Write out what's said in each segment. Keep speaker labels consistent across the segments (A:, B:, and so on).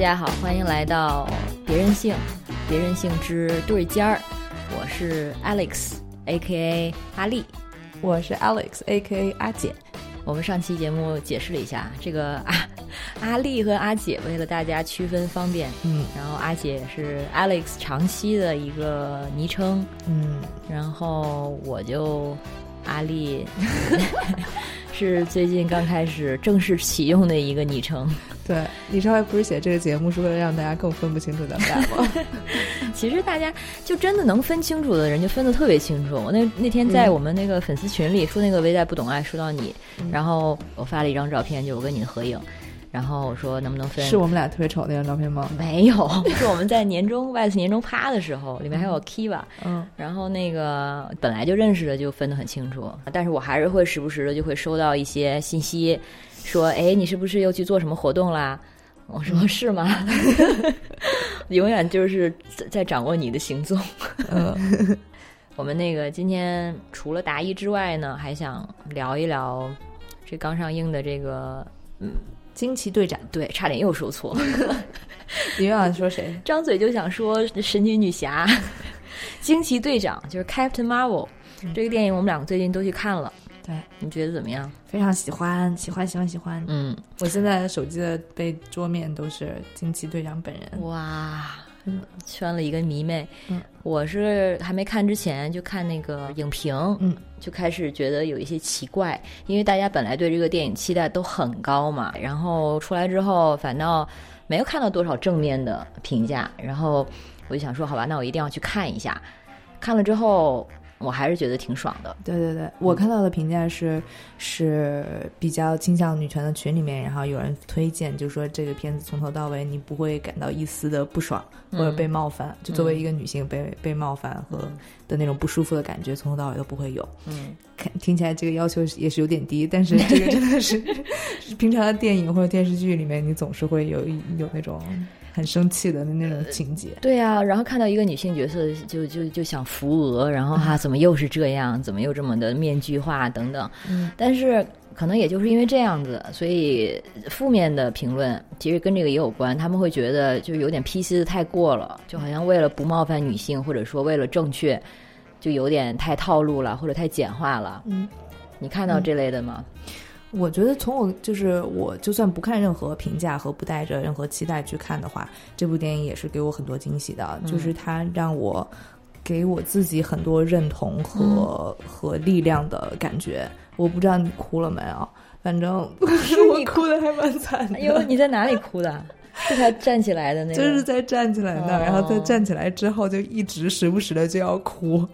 A: 大家好，欢迎来到别任性，别任性之对尖儿。我是 Alex，A.K.A 阿丽。
B: 我是 Alex，A.K.A 阿姐。
A: 我们上期节目解释了一下，这个阿阿丽和阿姐为了大家区分方便，
B: 嗯
A: 然后阿姐是 Alex 长期的一个昵称，
B: 嗯，
A: 然后我就阿丽 是最近刚开始正式启用的一个昵称。
B: 对你上回不是写这个节目是为了让大家更分不清楚咱们俩吗？
A: 其实大家就真的能分清楚的人，就分得特别清楚。我那那天在我们那个粉丝群里说那个“微在不懂爱”，说到你，然后我发了一张照片，就我跟你的合影，然后我说能不能分？
B: 是我们俩特别丑那张照片吗？
A: 没有，是我们在年终 外次年终趴的时候，里面还有 Kiva，
B: 嗯
A: 然后那个本来就认识的就分得很清楚，但是我还是会时不时的就会收到一些信息，说哎你是不是又去做什么活动啦？我说是吗？永远就是在在掌握你的行踪。
B: 嗯
A: 我们那个今天除了答疑之外呢，还想聊一聊这刚上映的这个嗯，
B: 惊奇队长，
A: 对，差点又说错，
B: 你又想说谁？
A: 张嘴就想说神奇女侠、惊奇队长，就是 Captain Marvel、这个电影，我们两个最近都去看了，
B: 对，
A: 你觉得怎么样？
B: 非常喜欢，喜欢，喜欢，喜欢。
A: 嗯，
B: 我现在手机的背桌面都是惊奇队长本人。
A: 哇，圈了一个迷妹。
B: 嗯，
A: 我是还没看之前就看那个影评，
B: 嗯，
A: 就开始觉得有一些奇怪，因为大家本来对这个电影期待都很高嘛，然后出来之后反倒没有看到多少正面的评价，然后我就想说，好吧，那我一定要去看一下。看了之后，我还是觉得挺爽的。
B: 对对对，我看到的评价是是比较倾向女权的群里面，然后有人推荐，就说这个片子从头到尾你不会感到一丝的不爽或者被冒犯，就作为一个女性被被冒犯和的那种不舒服的感觉，从头到尾都不会有。
A: 嗯，
B: 看听起来这个要求也是有点低，但是这个真的是 是平常的电影或者电视剧里面，你总是会有一有那种很生气的那种情节。
A: 对呀、然后看到一个女性角色就就就想扶额，然后哈、怎么又是这样，怎么又这么的面具化等等。
B: 嗯，
A: 但是可能也就是因为这样子，所以负面的评论其实跟这个也有关。他们会觉得就有点 PC 的太过了，就好像为了不冒犯女性，或者说为了正确，就有点太套路了，或者太简化了。
B: 嗯，
A: 你看到这类的吗？
B: 我觉得从我就是我就算不看任何评价和不带着任何期待去看的话，这部电影也是给我很多惊喜的，就是它让我。给我自己很多认同和、和力量的感觉，我不知道你哭了没有，反正 是我哭的还蛮惨的。
A: 哎呦，你在哪里哭的？是他站起来的那个？
B: 就是在站起来那然后在站起来之后就一直时不时的就要哭。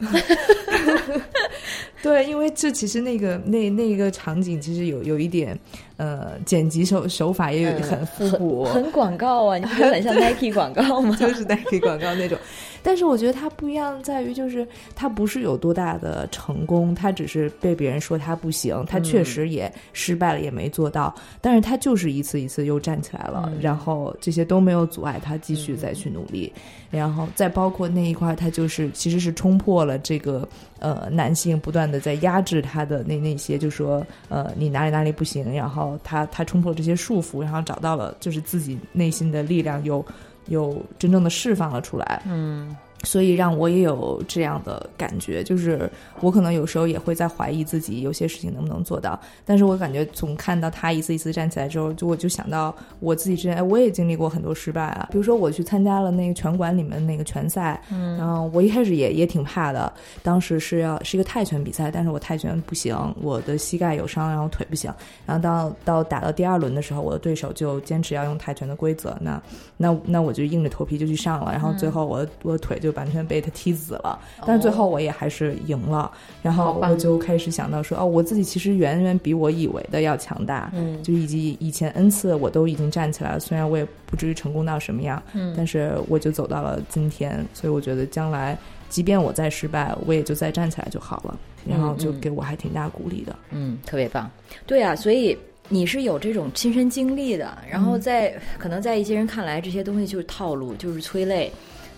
B: 对，因为这其实那个那那个场景其实有有一点，呃，剪辑手手法也有
A: 嗯
B: 很复古，
A: 很很广告啊，你不觉得很像 Nike 广告吗？
B: 就是 Nike 广告那种。但是我觉得他不一样在于，就是他不是有多大的成功，他只是被别人说他不行，他确实也失败了，也没做到。但是他就是一次一次又站起来了，然后这些都没有阻碍他继续再去努力。然后再包括那一块儿，他就是其实是冲破了这个呃男性不断的在压制他的那那些，就说呃你哪里哪里不行，然后他他冲破了这些束缚，然后找到了就是自己内心的力量有有真正的释放了出来。
A: 嗯
B: 所以让我也有这样的感觉，就是我可能有时候也会在怀疑自己有些事情能不能做到，但是我感觉从看到他一次一次站起来之后，就我就想到我自己之前，哎，我也经历过很多失败啊，比如说我去参加了那个拳馆里面那个拳赛，
A: 嗯，
B: 然后我一开始也也挺怕的，当时是要是一个泰拳比赛，但是我泰拳不行，我的膝盖有伤，然后腿不行，然后到到打到第二轮的时候，我的对手就坚持要用泰拳的规则，那那那我就硬着头皮就去上了，然后最后我的我的腿就完全被他踢死了，但是最后我也还是赢了，然后我就开始想到说，哦，我自己其实远远比我以为的要强大，
A: 嗯。
B: 就以及以前 n 次我都已经站起来了，虽然我也不至于成功到什么样，
A: 嗯。
B: 但是我就走到了今天，所以我觉得将来即便我再失败，我也就再站起来就好了，然后就
A: 嗯。
B: 给我还挺大鼓励的。
A: 嗯，特别棒。对啊，所以你是有这种亲身经历的，然后在、可能在一些人看来，这些东西就是套路，就是催泪。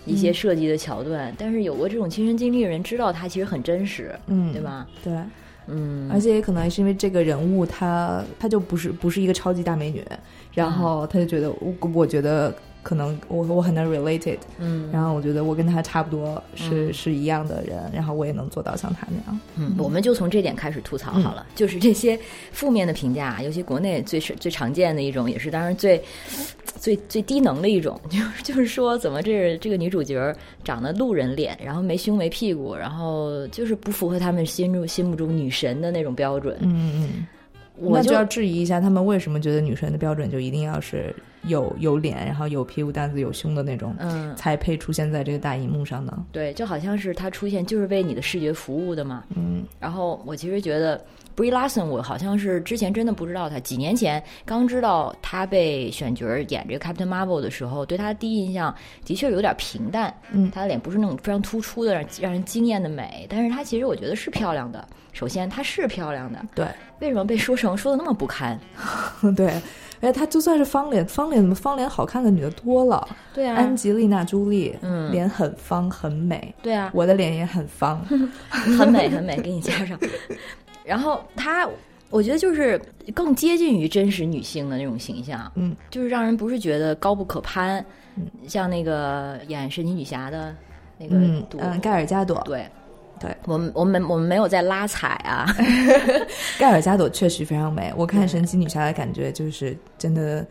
A: 一些设计的桥段，但是有过这种亲身经历的人知道它其实很真实，
B: 嗯，
A: 对？吧？
B: 对，
A: 嗯，
B: 而且也可能是因为这个人物她她就不是不是一个超级大美女，然后她就觉得我我觉得可能我我很难 related，
A: 嗯。
B: 然后我觉得我跟他差不多是、是一样的人，然后我也能做到像他那样。
A: 嗯，我们就从这点开始吐槽好了，就是这些负面的评价，尤其国内最是最常见的一种，也是当然最最最低能的一种，就是就是说怎么这这个女主角长得路人脸，然后没胸没屁股，然后就是不符合他们心中心目中女神的那种标准。
B: 嗯嗯，
A: 我就
B: 那就要质疑一下，他们为什么觉得女神的标准就一定要是有有脸，然后有屁股蛋子、有胸的那种，
A: 嗯，
B: 才配出现在这个大荧幕上呢？
A: 对，就好像是他出现就是为你的视觉服务的嘛。
B: 嗯
A: 然后我其实觉得 Brie Larson，我好像是之前真的不知道他，几年前刚知道他被选角演这个 Captain Marvel 的时候，对他的第一印象的确有点平淡。
B: 嗯
A: 他的脸不是那种非常突出的让让人惊艳的美，但是他其实我觉得是漂亮的。首先她是漂亮的，
B: 对
A: 为什么被说成说的那么不堪？
B: 对，哎，她就算是方脸，方脸怎么方脸好看的女的多了，
A: 对啊，
B: 安吉丽娜·朱莉，
A: 嗯。
B: 脸很方很美，
A: 对啊，
B: 我的脸也很方，
A: 很美很美，给你加上。然后她，我觉得就是更接近于真实女性的那种形象，
B: 嗯，
A: 就是让人不是觉得高不可攀，
B: 嗯。
A: 像那个演神奇女侠的那个，
B: 嗯嗯，盖尔加朵，
A: 对。
B: 对
A: 我们我们我们没有在拉踩啊，
B: 盖尔加朵确实非常美。我看神奇女侠的感觉就是真的，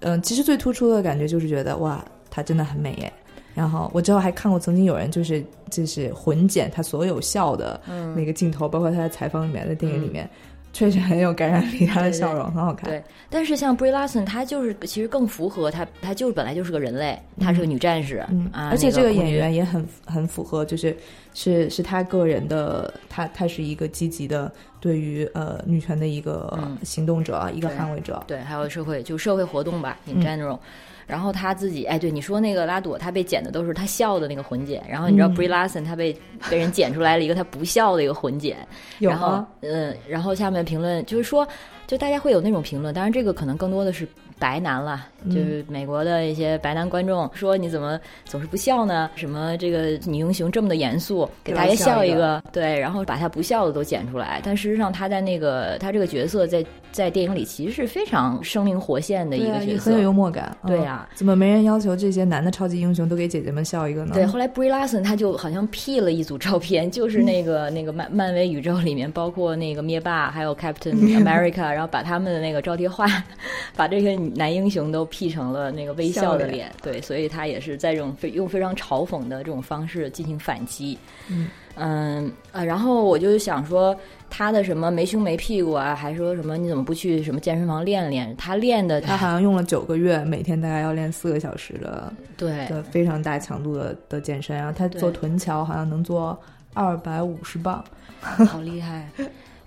B: 嗯、其实最突出的感觉就是觉得哇，她真的很美耶。然后我之后还看过，曾经有人就是就是混剪她所有笑的那个镜头，包括她在采访里面的电影里面，确实很有感染力，她的笑容很好看。
A: 对。但是像 Brie Larson，她就是其实更符合她，她就是本来就是个人类，她是个女战士，
B: 嗯，
A: 啊，
B: 而且这个演员也很很符合，就是是是她个人的，她她是一个积极的对于呃女权的一个
A: 嗯
B: 行动者，一个捍卫者。
A: 对，还有社会就社会活动吧，in
B: 嗯
A: general。然后他自己，哎，对你说那个拉朵，他被剪的都是他笑的那个混剪，然后你知道
B: 嗯
A: Brie Larson 他被被人剪出来了一个他不笑的一个混剪，
B: 有
A: 然后
B: 吗？
A: 嗯，然后下面评论就是说，就大家会有那种评论，当然这个可能更多的是白男了，
B: 嗯
A: 就是美国的一些白男观众说你怎么总是不笑呢？什么这个女英雄这么的严肃，给大家笑一个，对，然后把他不笑的都剪出来，但事实上他在那个他这个角色在在电影里其实是非常生灵活现的一个角色
B: 很有，幽默感。嗯
A: 对呀
B: 怎么没人要求这些男的超级英雄都给姐姐们笑一个呢？
A: 对，后来 Brie Larson 他就好像 P 了一组照片，就是那个、那个漫漫威宇宙里面，包括那个灭霸还有 Captain America，然后把他们的那个招贴画，把这些男英雄都 P 成了那个微笑的
B: 笑
A: 脸。对，所以他也是在这种非用非常嘲讽的这种方式进行反击。
B: 嗯
A: 嗯呃，然后我就想说，他的什么没胸没屁股啊，还说什么你怎么不去什么健身房练练？他练的
B: 他好像用了九个月，每天大概要练四个小时的
A: 对
B: 的非常大强度的的健身，然后他做臀桥好像能做二百五十磅。
A: 好厉害。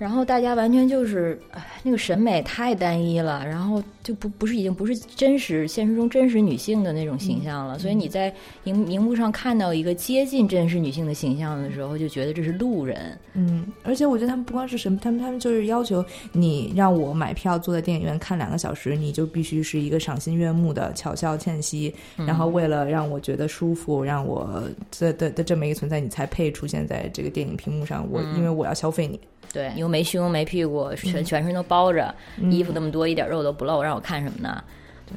A: 然后大家完全就是，哎，那个审美太单一了，然后就不不是已经不是真实现实中真实女性的那种形象了。所以你在荧荧幕上看到一个接近真实女性的形象的时候，就觉得这是路人。
B: 嗯，而且我觉得他们不光是什么，他们他们就是要求你让我买票坐在电影院看两个小时，你就必须是一个赏心悦目的巧笑倩兮，然后为了让我觉得舒服，让我这的的这么一个存在，你才配出现在这个电影屏幕上。我、因为我要消费你，
A: 对，你又没胸没屁股，全全身都包着，
B: 嗯
A: 衣服那么多，一点肉都不露，让我看什么呢？
B: 对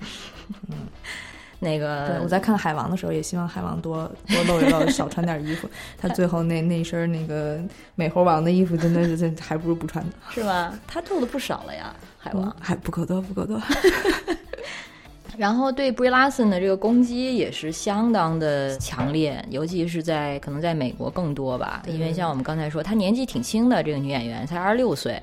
B: 那，
A: 个
B: 我在看海王的时候，也希望海王多多露一露，少穿点衣服。他最后那那身那个美猴王的衣服，真的是这还不如不穿呢。
A: 是吗？他露的不少了呀，海王。
B: 还不够多，不够多。
A: 然后对 Brie Larson 的这个攻击也是相当的强烈，尤其是在可能在美国更多吧，因为像我们刚才说，她年纪挺轻的这个女演员，才二十六岁，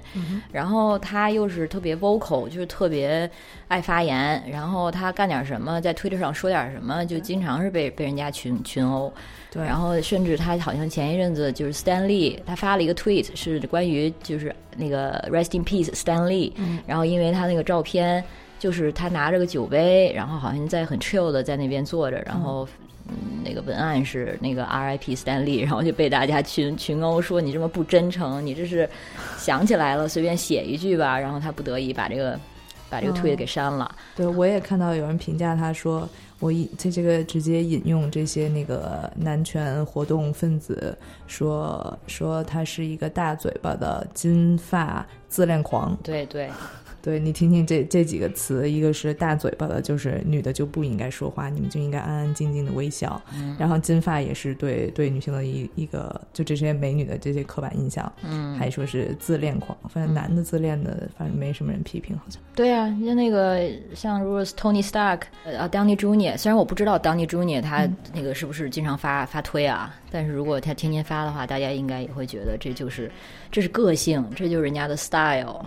A: 然后她又是特别 vocal，就是特别爱发言，然后她干点什么，在推特上说点什么，就经常是被被人家群群殴。
B: 对，
A: 然后甚至她好像前一阵子就是 Stan Lee，他发了一个 tweet 是关于就是那个 Rest in Peace Stan Lee，、然后因为她那个照片就是他拿着个酒杯，然后好像在很 chill 的在那边坐着，然后。嗯，那个文案是那个 R.I.P. Stan Lee，然后就被大家群群殴说你这么不真诚，你这是想起来了随便写一句吧，然后他不得已把这个把这个推给删了。
B: 对，我也看到有人评价他说，我引这这个直接引用这些那个男权活动分子说说他是一个大嘴巴的金发自恋狂。
A: 对对。
B: 对你听听这这几个词，一个是大嘴巴的，就是女的就不应该说话，你们就应该安安静静的微笑。然后金发也是对对女性的一一个，就这些美女的这些刻板印象。
A: 嗯，
B: 还说是自恋狂，反正男的自恋的，反正没什么人批评，好像。
A: 对啊，像那个像如果是 Tony Stark 啊，Downey Junior，虽然我不知道 Downey Junior 他那个是不是经常发发推啊，但是如果他天天发的话，大家应该也会觉得这就是这是个性，这就是人家的 style。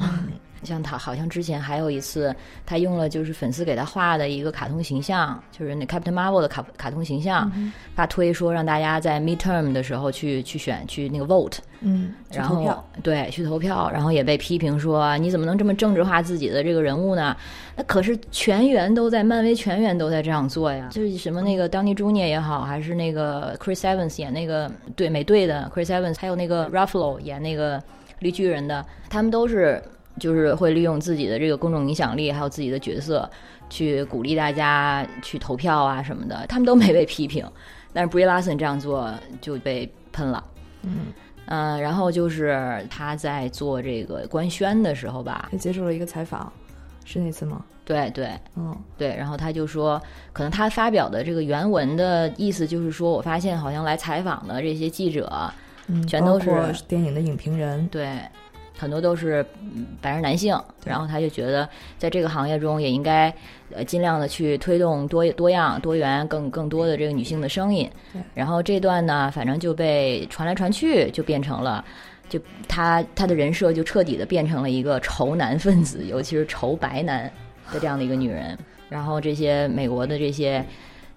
A: 像他好像之前还有一次，他用了就是粉丝给他画的一个卡通形象，就是那 Captain Marvel 的卡卡通形象，发推说让大家在 midterm 的时候去去选去那个 vote，
B: 嗯，
A: 然后对去投票，然后也被批评说你怎么能这么政治化自己的这个人物呢？那可是全员都在漫威全员都在这样做呀，就是什么那个 Downey Junior 也好，还是那个 Chris Evans 演那个对美队的 Chris Evans，还有那个 Ruffalo 演那个绿巨人的，他们都是。就是会利用自己的这个公众影响力，还有自己的角色，去鼓励大家去投票啊什么的。他们都没被批评，但是 Brie Larson 这样做就被喷了。
B: 嗯
A: 嗯，然后就是他在做这个官宣的时候吧，
B: 他接受了一个采访，是那次吗？
A: 对对，
B: 嗯
A: 对。然后他就说，可能他发表的这个原文的意思就是说，我发现好像来采访的这些记者，
B: 嗯，
A: 全都是
B: 电影的影评人，
A: 对。很多都是白人男性，然后他就觉得在这个行业中也应该呃尽量的去推动多多样、多元、更更多的这个女性的声音。然后这段呢，反正就被传来传去，就变成了，就他他的人设就彻底的变成了一个仇男分子，尤其是仇白男的这样的一个女人。然后这些美国的这些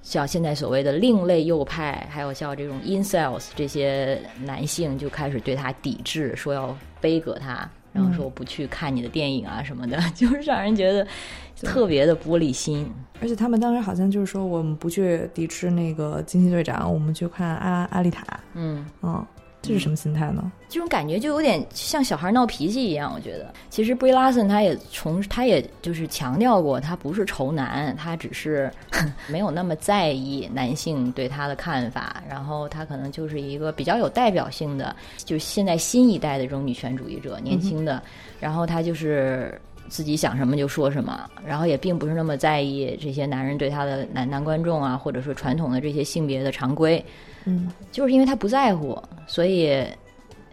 A: 像现在所谓的另类右派，还有像这种 incels 这些男性，就开始对他抵制，说要。背葛他，然后说我不去看你的电影啊什么的，就是让人觉得特别的玻璃心。
B: 而且他们当时好像就是说，我们不去抵制那个惊奇队长，我们去看阿阿丽塔。
A: 嗯
B: 嗯。这是什么心态呢？
A: 这种感觉就有点像小孩闹脾气一样。我觉得，其实 Brie Larson 他也从他也就是强调过，他不是仇男，他只是 没有那么在意男性对他的看法。然后他可能就是一个比较有代表性的，就是现在新一代的这种女权主义者，年轻的。然后他就是自己想什么就说什么，然后也并不是那么在意这些男人对他的男男观众啊，或者说传统的这些性别的常规。
B: 嗯，
A: 就是因为他不在乎，所以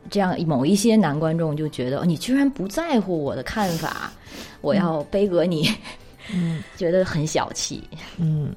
A: 这样某一些男观众就觉得你居然不在乎我的看法，我要背革你，
B: 嗯，
A: 觉得很小气。
B: 嗯，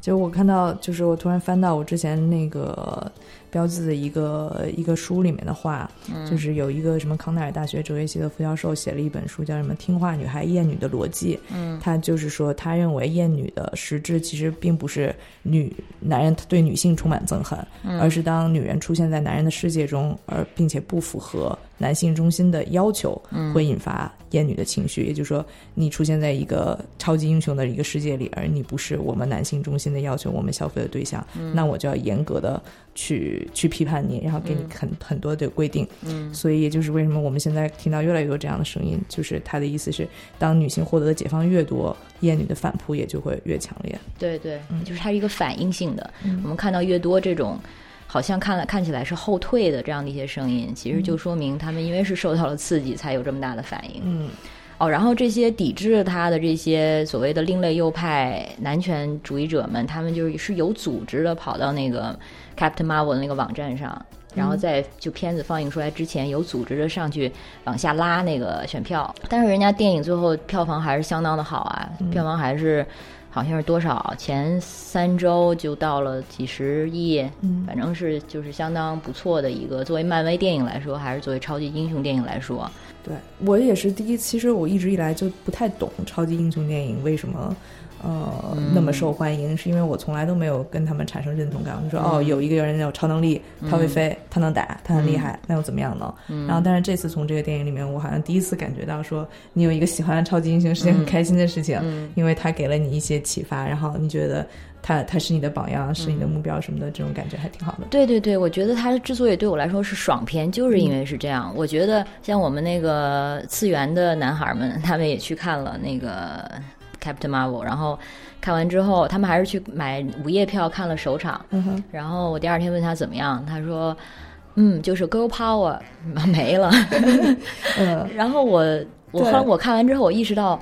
B: 就我看到，就是我突然翻到我之前那个。标志的一个一个书里面的话，就是有一个什么康奈尔大学哲学系的副教授写了一本书，叫什么《听话女孩厌女的逻辑》。
A: 嗯，
B: 他就是说，他认为厌女的实质其实并不是女男人对女性充满憎恨，而是当女人出现在男人的世界中，而并且不符合男性中心的要求，会引发厌女的情绪。也就是说，你出现在一个超级英雄的一个世界里，而你不是我们男性中心的要求，我们消费的对象，那我就要严格的。去去批判你，然后给你很很多的规定，
A: 嗯，
B: 所以也就是为什么我们现在听到越来越多这样的声音，就是他的意思是，当女性获得的解放越多，厌女的反扑也就会越强烈。
A: 对对，就是它是一个反应性的。我们看到越多这种好像看了看起来是后退的这样的一些声音，其实就说明他们因为是受到了刺激，才有这么大的反应。
B: 嗯。
A: 哦，然后这些抵制他的这些所谓的另类右派男权主义者们，他们就是是有组织的跑到那个 Captain Marvel 的那个网站上，然后在就片子放映出来之前，有组织的上去往下拉那个选票。但是人家电影最后票房还是相当的好啊，票房还是好像是多少前三周就到了几十亿，反正是就是相当不错的一个。作为漫威电影来说，还是作为超级英雄电影来说。
B: 对我也是第一，其实我一直以来就不太懂超级英雄电影为什么呃那么受欢迎，是因为我从来都没有跟他们产生认同感。我就说哦，有一个人有超能力，他会飞，他能打，他很厉害，那又怎么样呢？然后，但是这次从这个电影里面，我好像第一次感觉到说，你有一个喜欢的超级英雄是件很开心的事情，因为他给了你一些启发，然后你觉得。他他是你的榜样，是你的目标什么的，这种感觉还挺好的。
A: 对对对，我觉得他之所以对我来说是爽片，就是因为是这样。我觉得像我们那个次元的男孩们，他们也去看了那个 Captain Marvel，然后看完之后，他们还是去买午夜票看了首场。然后我第二天问他怎么样，他说：“嗯，就是 Girl Power 没了。”嗯，然后我我后来我看完之后，我意识到。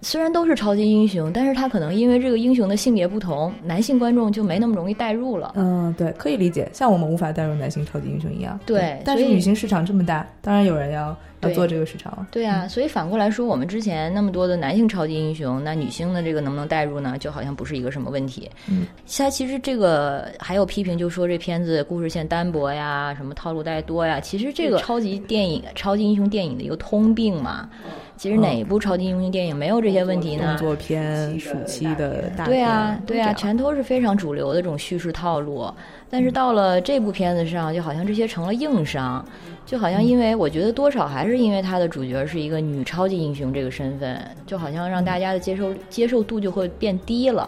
A: 虽然都是超级英雄，但是他可能因为这个英雄的性别不同，男性观众就没那么容易代入了。
B: 嗯，对，可以理解，像我们无法代入男性超级英雄一样。
A: 对，
B: 但是女性市场这么大，当然有人要要做这个市场了。
A: 对啊，所以反过来说，我们之前那么多的男性超级英雄，那女性的这个能不能代入呢？就好像不是一个什么问题。
B: 嗯，
A: 他其实这个还有批评，就说这片子故事线单薄呀，什么套路太多呀。其实这个超级电影、超级英雄电影的一个通病嘛。其实哪部超级英雄电影没有这些问题呢？
B: 动作片、暑期的大
A: 对啊，对啊，全都是非常主流的这种叙事套路。但是到了这部片子上，就好像这些成了硬伤，就好像因为我觉得多少还是因为它的主角是一个女超级英雄这个身份，就好像让大家的接受接受度就会变低了。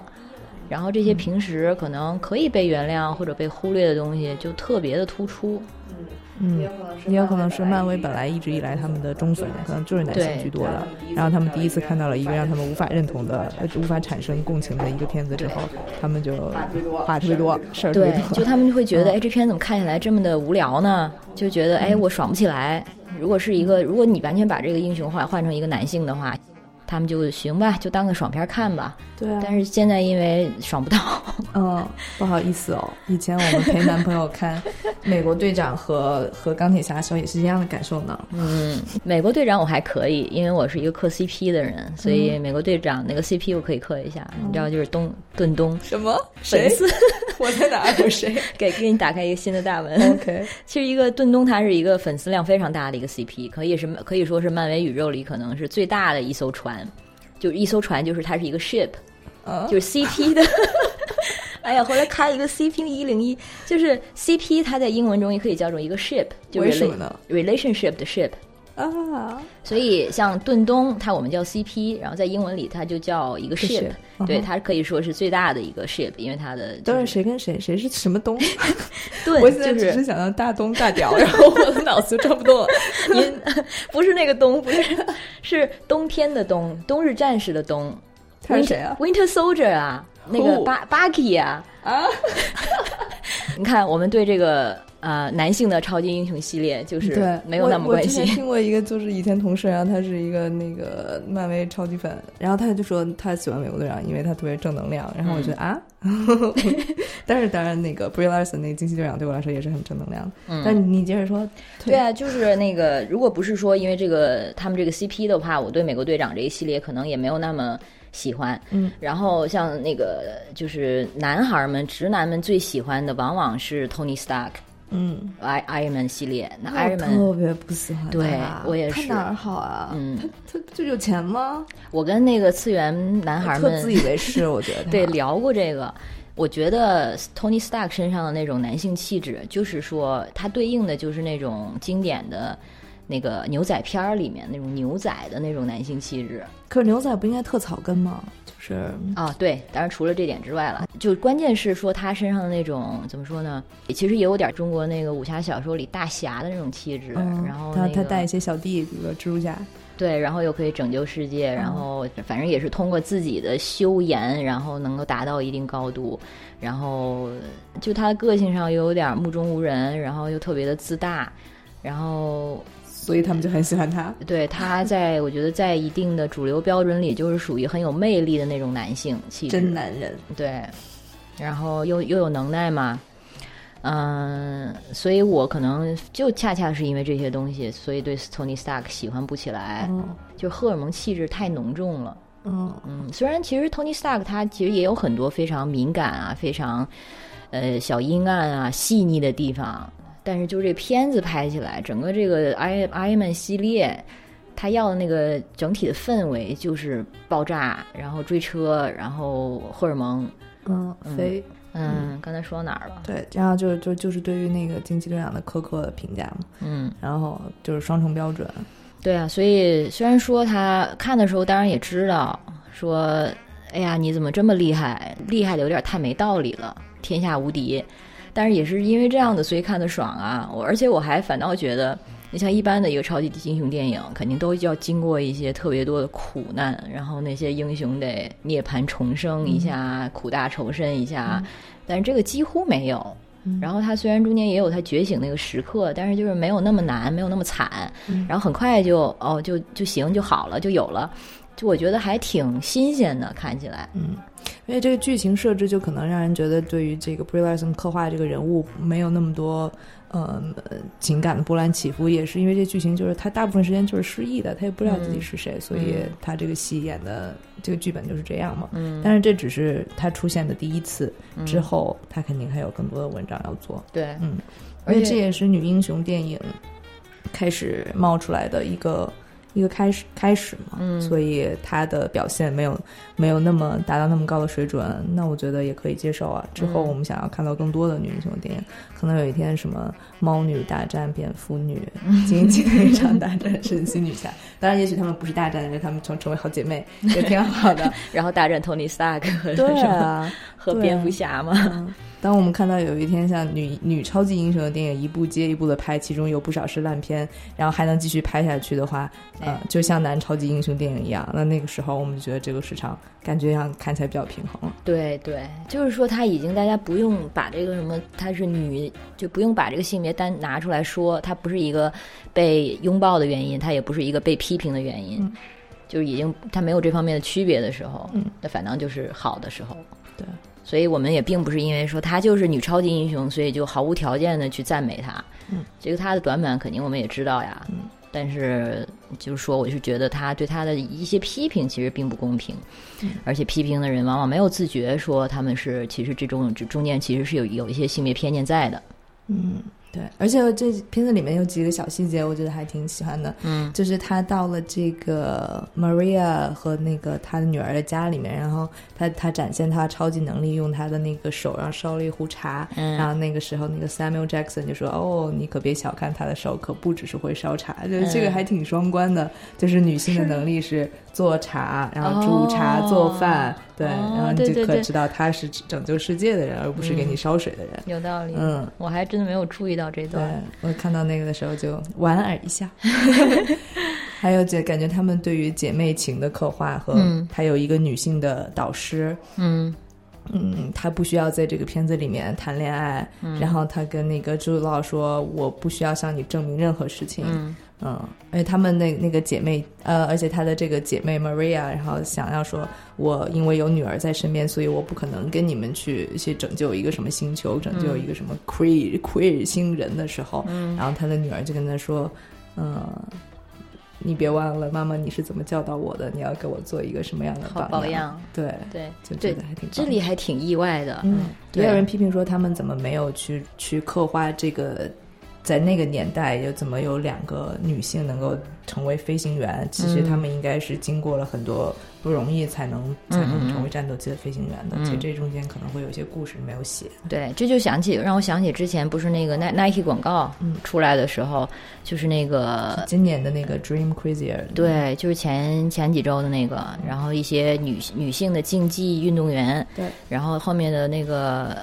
A: 然后这些平时可能可以被原谅或者被忽略的东西，就特别的突出。
B: 嗯，也有可能是漫威本来一直以来他们的忠粉可能就是男性居多的，然后他们第一次看到了一个让他们无法认同的、无法产生共情的一个片子之后，他们就话特别多，事儿特别多，
A: 就他们就会觉得，哎，这片怎么看起来这么的无聊呢？就觉得，哎，我爽不起来。如果是一个，如果你完全把这个英雄换换成一个男性的话。他们就行吧，就当个爽片看吧。
B: 对啊。
A: 但是现在因为爽不到，
B: 嗯，不好意思哦。以前我们陪男朋友看《美国队长》和和钢铁侠的时候也是一样的感受呢。
A: 嗯，美国队长我还可以，因为我是一个磕 CP 的人，所以美国队长那个 CP 我可以磕一下。你知道，就是东顿东
B: 什么粉丝？我在哪？有谁？
A: 给给你打开一个新的大门。
B: OK。
A: 其实一个顿东，他是一个粉丝量非常大的一个 CP，可以是可以说是漫威宇宙里可能是最大的一艘船。就一艘船，就是它是一个 ship，就是 CP 的。哎呀，回来开一个 CP 一零一，就是 CP，它在英文中也可以叫做一个 ship，就是
B: 什么呢
A: ？relationship 的 ship。
B: 啊，
A: 所以像顿东，它我们叫 CP，然后在英文里它就叫一个 ship，对，它可以说是最大的一个 ship，因为它的
B: 都是谁跟谁，谁是什么东？
A: 顿，
B: 我现在只是想到大东大屌，然后我的脑子转不动。
A: 您不是那个东，不是，是冬天的冬，冬日战士的冬。
B: 他是谁啊
A: ？Winter Soldier 啊，那个巴巴基啊
B: 啊！
A: 你看，我们对这个。呃，男性的超级英雄系列就是没有那么关心。
B: 我听过一个，就是以前同事，然后他是一个那个漫威超级粉，然后他就说他喜欢美国队长，因为他特别正能量。然后我觉得啊，但是当然那个 Brie Larson 那个惊奇队长对我来说也是很正能量。嗯，但你接着说。
A: 对啊，就是那个，如果不是说因为这个他们这个 CP 的话，我对美国队长这一系列可能也没有那么喜欢。
B: 嗯，
A: 然后像那个就是男孩们、直男们最喜欢的往往是 Tony Stark。
B: 嗯
A: ，I Iron Man 系列，那 Iron Man
B: 特别不喜欢，
A: 对我也是。
B: 他哪儿好啊？嗯，他他就有钱吗？
A: 我跟那个次元男孩们
B: 特自以为是，我觉得
A: 对聊过这个。我觉得 Tony Stark 身上的那种男性气质，就是说他对应的就是那种经典的那个牛仔片儿里面那种牛仔的那种男性气质。
B: 可是牛仔不应该特草根吗？就是
A: 啊，对，当然除了这点之外了，就关键是说他身上的那种怎么说呢？其实也有点中国那个武侠小说里大侠的那种气质。然后
B: 他他带一些小弟，比如说蜘蛛侠，
A: 对，然后又可以拯救世界，然后反正也是通过自己的修研，然后能够达到一定高度。然后就他的个性上又有点目中无人，然后又特别的自大，然后。
B: 所以他们就很喜欢他。
A: 对，他在我觉得在一定的主流标准里，就是属于很有魅力的那种男性气质。
B: 真男人。
A: 对，然后又又有能耐嘛，嗯，所以我可能就恰恰是因为这些东西，所以对 Tony Stark 喜欢不起来。
B: 嗯。
A: 就荷尔蒙气质太浓重了。
B: 嗯
A: 嗯。虽然其实 Tony Stark 他其实也有很多非常敏感啊、非常呃小阴暗啊、细腻的地方。但是，就这片子拍起来，整个这个《I Iron Man》系列，他要的那个整体的氛围就是爆炸，然后追车，然后荷尔蒙。
B: 嗯，飞。
A: 嗯，刚才说到哪儿了？
B: 对，然后就就就是对于那个惊奇队长的苛刻的评价嘛。
A: 嗯，
B: 然后就是双重标准。
A: 对啊，所以虽然说他看的时候，当然也知道说，哎呀，你怎么这么厉害？厉害的有点太没道理了，天下无敌。但是也是因为这样的，所以看的爽啊！我而且我还反倒觉得，你像一般的一个超级英雄电影，肯定都要经过一些特别多的苦难，然后那些英雄得涅槃重生一下，苦大仇深一下。但是这个几乎没有。然后他虽然中间也有他觉醒那个时刻，但是就是没有那么难，没有那么惨。然后很快就哦，就就行就好了，就有了。就我觉得还挺新鲜的，看起来。
B: 嗯。因为这个剧情设置就可能让人觉得，对于这个 Brie Larson 刻画这个人物没有那么多呃情感的波澜起伏，也是因为这剧情就是他大部分时间就是失忆的，他也不知道自己是谁，所以他这个戏演的这个剧本就是这样嘛。
A: 嗯，
B: 但是这只是他出现的第一次，之后他肯定还有更多的文章要做。
A: 对，
B: 嗯，而且这也是女英雄电影开始冒出来的一个。一个开始开始嘛，
A: 嗯，
B: 所以他的表现没有没有那么达到那么高的水准，那我觉得也可以接受啊。之后我们想要看到更多的女英雄电影，可能有一天什么猫女大战蝙蝠女，惊奇队长大战神奇女侠，当然也许他们不是大战，但是他们成成为好姐妹也挺好的。
A: 然后大战托尼·斯塔克和
B: 对啊，
A: 和蝙蝠侠嘛。
B: 当我们看到有一天像女女超级英雄的电影一部接一部的拍，其中有不少是烂片，然后还能继续拍下去的话，呃，就像男超级英雄电影一样，那那个时候我们就觉得这个市场感觉上看起来比较平衡了。
A: 对对，就是说他已经大家不用把这个什么她是女，就不用把这个性别单拿出来说，它不是一个被拥抱的原因，它也不是一个被批评的原因，就是已经它没有这方面的区别的时候，那反倒就是好的时候。
B: 对。
A: 所以我们也并不是因为说她就是女超级英雄，所以就毫无条件的去赞美她。
B: 嗯，
A: 这个她的短板肯定我们也知道呀。
B: 嗯，
A: 但是就是说，我是觉得他对他的一些批评其实并不公平。
B: 嗯，
A: 而且批评的人往往没有自觉，说他们是其实这种中间其实是有有一些性别偏见在的。
B: 嗯。对，而且这片子里面有几个小细节，我觉得还挺喜欢的。
A: 嗯，
B: 就是他到了这个 Maria 和那个他的女儿的家里面，然后他他展现他超级能力，用他的那个手然后烧了一壶茶。
A: 嗯，
B: 然后那个时候，那个 Samuel Jackson 就说：“哦，你可别小看他的手，可不只是会烧茶。”就这个还挺双关的，就是女性的能力是做茶，然后煮茶做饭。对，然后你就可知道他是拯救世界的人，而不是给你烧水的人。
A: 有道理。
B: 嗯，
A: 我还真的没有注意到这段。
B: 我看到那个的时候就莞尔一笑。还有姐感觉他们对于姐妹情的刻画和他有一个女性的导师。
A: 嗯
B: 嗯，他不需要在这个片子里面谈恋爱。然后他跟那个朱老说：“我不需要向你证明任何事情。”嗯，而且他们那那个姐妹，呃，而且她的这个姐妹 Maria，然后想要说，我因为有女儿在身边，所以我不可能跟你们去去拯救一个什么星球，拯救一个什么 queer queer 星人的时候，然后他的女儿就跟他说，嗯，你别忘了，妈妈你是怎么教导我的，你要给我做一个什么样的
A: 榜样？
B: 对
A: 对，
B: 就觉得还挺
A: 这里还挺意外的。
B: 嗯，也有人批评说，他们怎么没有去去刻画这个。在那个年代，又怎么有两个女性能够成为飞行员？其实她们应该是经过了很多不容易，才能才能成为战斗机的飞行员的。其实这中间可能会有一些故事没有写。
A: 对，这就想起让我想起之前不是那个 Nike 广告出来的时候，就是那个
B: 今年的那个 Dream Crazier。
A: 对，就是前前几周的那个，然后一些女女性的竞技运动员。
B: 对，
A: 然后后面的那个。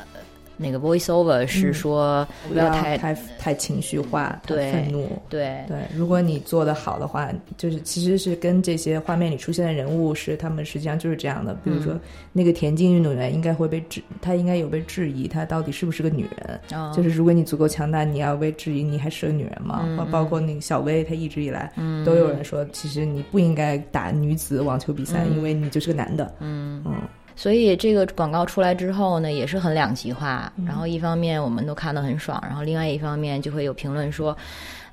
A: 那个 voiceover 是说
B: 不
A: 要太
B: 太太情绪化、
A: 对
B: 愤怒。
A: 对
B: 对，如果你做的好的话，就是其实是跟这些画面里出现的人物是他们实际上就是这样的。比如说那个田径运动员应该会被质，他应该有被质疑，他到底是不是个女人？就是如果你足够强大，你要被质疑，你还是个女人吗？包括那个小薇，她一直以来都有人说，其实你不应该打女子网球比赛，因为你就是个男的。
A: 嗯
B: 嗯。
A: 所以这个广告出来之后呢，也是很两极化。然后一方面我们都看得很爽，然后另外一方面就会有评论说，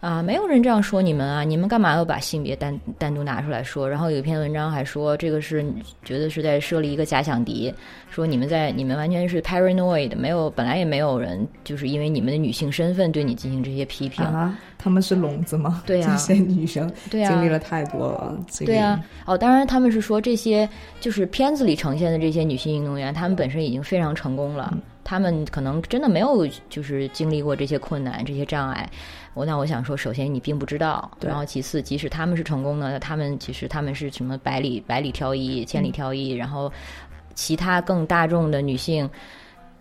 A: 啊，没有人这样说你们啊，你们干嘛要把性别单单独拿出来说？然后有一篇文章还说这个是觉得是在设立一个假想敌，说你们在你们完全是 paranoid，没有本来也没有人就是因为你们的女性身份对你进行这些批评
B: 啊，他们是聋子吗？
A: 对呀，
B: 这些女生
A: 对呀
B: 经历了太多了，
A: 对呀，哦，当然他们是说这些就是片子里呈现的这些女性运动员，她们本身已经非常成功了。他们可能真的没有就是经历过这些困难、这些障碍。我那我想说，首先你并不知道，然后其次，即使他们是成功的，他们其实他们是什么百里百里挑一、千里挑一，然后其他更大众的女性，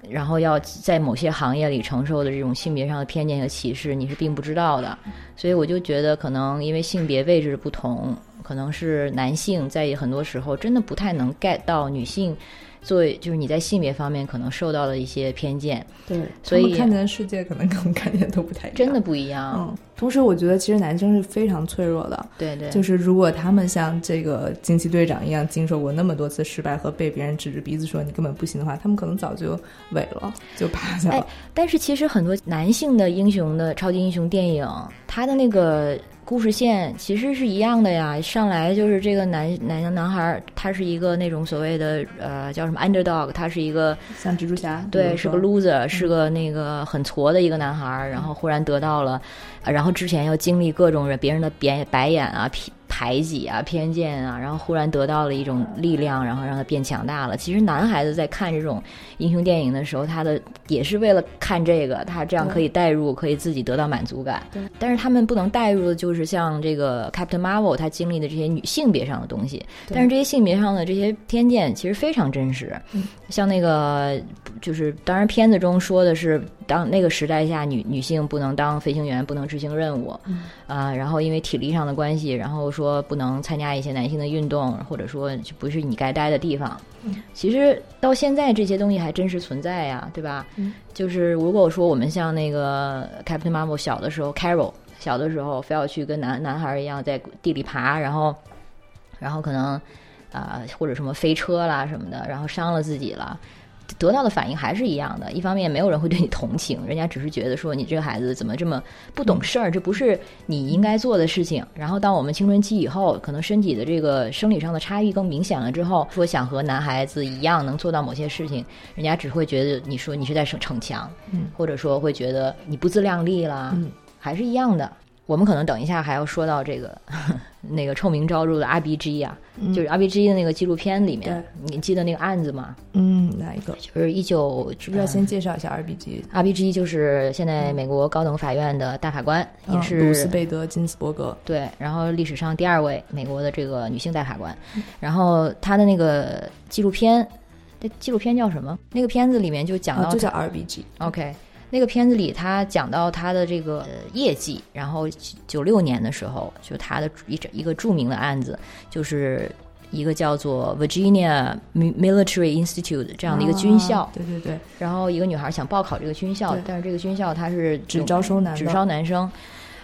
A: 然后要在某些行业里承受的这种性别上的偏见和歧视，你是并不知道的。所以我就觉得，可能因为性别位置不同，可能是男性在很多时候真的不太能 get 到女性。作为就是你在性别方面可能受到了一些偏见，
B: 对，
A: 所以
B: 看见的世界可能跟我们看见都不太一样，
A: 真的不一样。
B: 嗯，同时我觉得其实男生是非常脆弱的，
A: 对对，
B: 就是如果他们像这个惊奇队长一样经受过那么多次失败和被别人指着鼻子说你根本不行的话，他们可能早就萎了，就趴下了。
A: 但是其实很多男性的英雄的超级英雄电影，他的那个。故事线其实是一样的呀，上来就是这个男男男孩，他是一个那种所谓的呃叫什么 underdog，他是一个
B: 像蜘蛛侠，
A: 对，是个 loser，是个那个很挫的一个男孩，然后忽然得到了，然后之前要经历各种人别人的贬白眼啊。排挤啊，偏见啊，然后忽然得到了一种力量，然后让他变强大了。其实男孩子在看这种英雄电影的时候，他的也是为了看这个，他这样可以代入，可以自己得到满足感。
B: 对。
A: 但是他们不能代入的就是像这个 Captain Marvel 他经历的这些女性别上的东西。但是这些性别上的这些偏见其实非常真实。
B: 嗯。
A: 像那个就是当然片子中说的是。当那个时代下，女女性不能当飞行员，不能执行任务，啊，然后因为体力上的关系，然后说不能参加一些男性的运动，或者说不是你该待的地方。其实到现在这些东西还真实存在呀，对吧？就是如果说我们像那个 Captain Marvel 小的时候，Carol 小的时候非要去跟男男孩一样在地里爬，然后，然后可能啊或者什么飞车啦什么的，然后伤了自己了。得到的反应还是一样的，一方面没有人会对你同情，人家只是觉得说你这个孩子怎么这么不懂事儿，这不是你应该做的事情。然后当我们青春期以后，可能身体的这个生理上的差异更明显了之后，说想和男孩子一样能做到某些事情，人家只会觉得你说你是在逞逞强，或者说会觉得你不自量力啦，还是一样的。我们可能等一下还要说到这个 那个臭名昭著的 R B G 啊，就是 R B G 的那个纪录片里面，你记得那个案子吗？
B: 嗯，哪一个？
A: 就是一九，
B: 是不是要先介绍一下 R B G。
A: R B G 就是现在美国高等法院的大法官，也是
B: 鲁斯贝德金斯伯格。
A: 对，然后历史上第二位美国的这个女性大法官。然后他的那个纪录片，这纪录片叫什么？那个片子里面就讲到，
B: 就叫 R B G。
A: OK。那个片子里，他讲到他的这个业绩，然后九六年的时候，就他的一一个著名的案子，就是一个叫做 Virginia Military Institute 这样的一个军校。
B: 对对对。
A: 然后一个女孩想报考这个军校，但是这个军校它是
B: 只招收男，
A: 只招男生。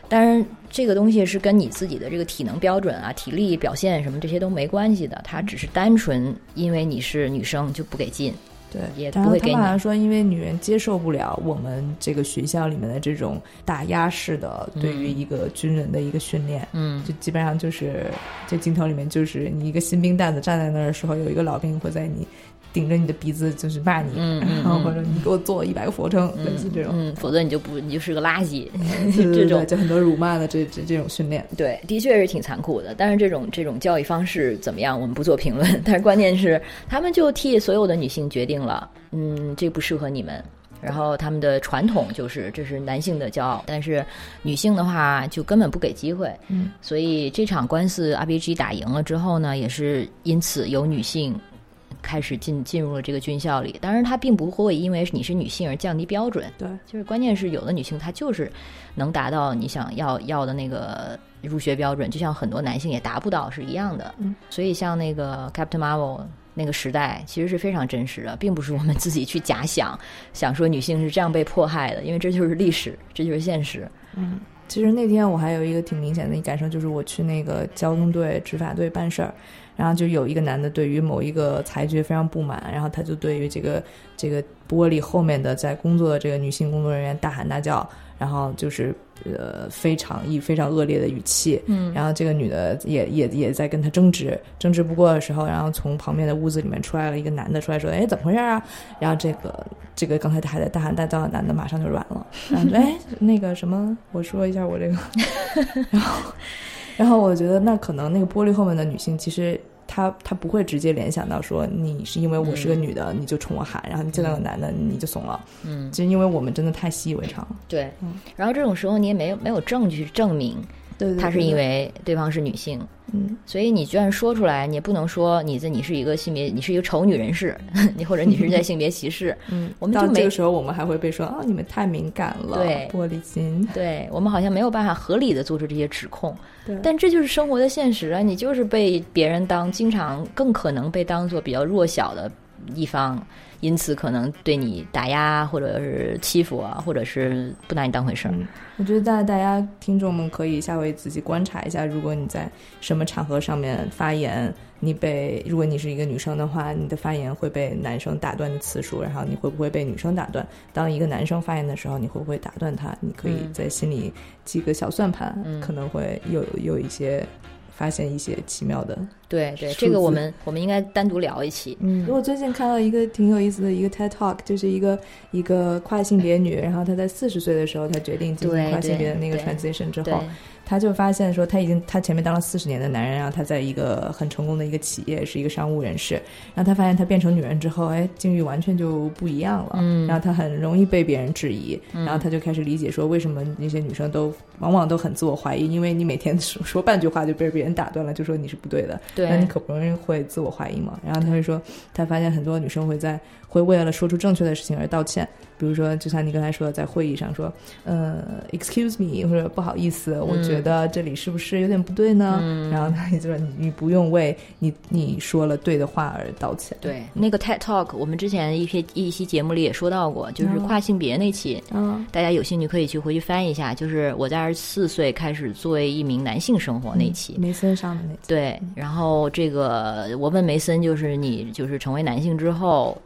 A: 当然，这个东西是跟你自己的这个体能标准啊、体力表现什么这些都没关系的，它只是单纯因为你是女生就不给进。
B: 对，
A: 也不会给
B: 你。他好像说，因为女人接受不了我们这个学校里面的这种打压式的对于一个军人的一个训练，
A: 嗯，
B: 就基本上就是这镜头里面，就是你一个新兵蛋子站在那儿的时候，有一个老兵会在你。顶着你的鼻子就是骂你，然后或者你给我做一百个俯卧撑，类似这种，
A: 否则你就不你就是个垃圾。
B: 这种就很多辱骂的这这这种训练，
A: 对，的确是挺残酷的。但是这种这种教育方式怎么样，我们不做评论。但是关键是，他们就替所有的女性决定了，嗯，这不适合你们。然后他们的传统就是这是男性的骄傲，但是女性的话就根本不给机会。
B: 嗯，
A: 所以这场官司 R B G 打赢了之后呢，也是因此有女性。开始进进入了这个军校里，当然她并不会因为你是女性而降低标准。
B: 对，
A: 就是关键是有的女性她就是能达到你想要要的那个入学标准，就像很多男性也达不到是一样的。
B: 嗯，
A: 所以像那个 Captain Marvel 那个时代其实是非常真实的，并不是我们自己去假想，想说女性是这样被迫害的，因为这就是历史，这就是现实。
B: 嗯，其实那天我还有一个挺明显的一感受，就是我去那个交通队执法队办事儿。然后就有一个男的对于某一个裁决非常不满，然后他就对于这个这个玻璃后面的在工作的这个女性工作人员大喊大叫，然后就是呃非常以非常恶劣的语气，
A: 嗯
B: 然后这个女的也也也在跟他争执，争执不过的时候，然后从旁边的屋子里面出来了一个男的，出来说：“哎，怎么回事啊？”然后这个这个刚才还在大喊大叫的男的马上就软了，然后说：“哎，那个什么，我说一下我这个。”然后，然后我觉得那可能那个玻璃后面的女性其实。她她不会直接联想到说你是因为我是个女的，你就冲我喊，然后你见到个男的你就怂了，
A: 嗯，
B: 就是因为我们真的太习以为常了。
A: 对
B: 嗯。
A: 然后这种时候你也没有没有证据证明
B: 对对
A: 他是因为对方是女性，
B: 嗯
A: 所以你居然说出来，你也不能说你在你是一个性别，你是一个丑女人士，你或者你是在性别歧视，
B: 嗯，
A: 我们就没
B: 到这个时候我们还会被说啊，你们太敏感了，
A: 对
B: 玻璃心。
A: 对我们好像没有办法合理的做出这些指控。
B: 对
A: 但这就是生活的现实啊！你就是被别人当经常更可能被当做比较弱小的一方，因此可能对你打压或者是欺负啊，或者是不拿你当回事儿。
B: 嗯，我觉得大大家听众们可以下回仔细观察一下，如果你在什么场合上面发言，你被如果你是一个女生的话，你的发言会被男生打断的次数，然后你会不会被女生打断？当一个男生发言的时候，你会不会打断他？你可以
A: 嗯
B: 在心里记个小算盘，
A: 嗯
B: 可能会有有一些发现一些奇妙的
A: 对对，这个我们我们应该单独聊一期。
B: 嗯，我最近看到一个挺有意思的一个 TED Talk，就是一个一个跨性别女，然后她在四十岁的时候，她决定进行跨性别的那个 transition 之
A: 对。
B: 后，她就发现说，他已经他前面当了四十年的男人，然后他在一个很成功的一个企业是一个商务人士，然后他发现他变成女人之后，哎，境遇完全就不一样了，
A: 嗯。
B: 然后他很容易被别人质疑，
A: 嗯。
B: 然后他就开始理解说，为什么那些女生都往往都很自我怀疑，因为你每天说说半句话就被别人打断了，就说你是不对的，对。那你可不容易会自我怀疑嘛？然后他就说，他发现很多女生会在会为了说出正确的事情而道歉，比如说，就像你刚才说的，在会议上说，呃，excuse me，或者不好意思，我觉得这里是不是有点不对呢？
A: 嗯
B: 然后他也就说，你你不用为你你说了对的话而道歉。
A: 对，那个 TED Talk，我们之前一篇一期节目里也说到过，就是
B: 嗯
A: 跨性别那期，
B: 嗯
A: 大家有兴趣可以去回去翻一下。就是我在二十四岁开始作为一名男性生活那期。
B: 梅森上的那期，
A: 对，然后这个我问梅森，就是你就是成为男性之后，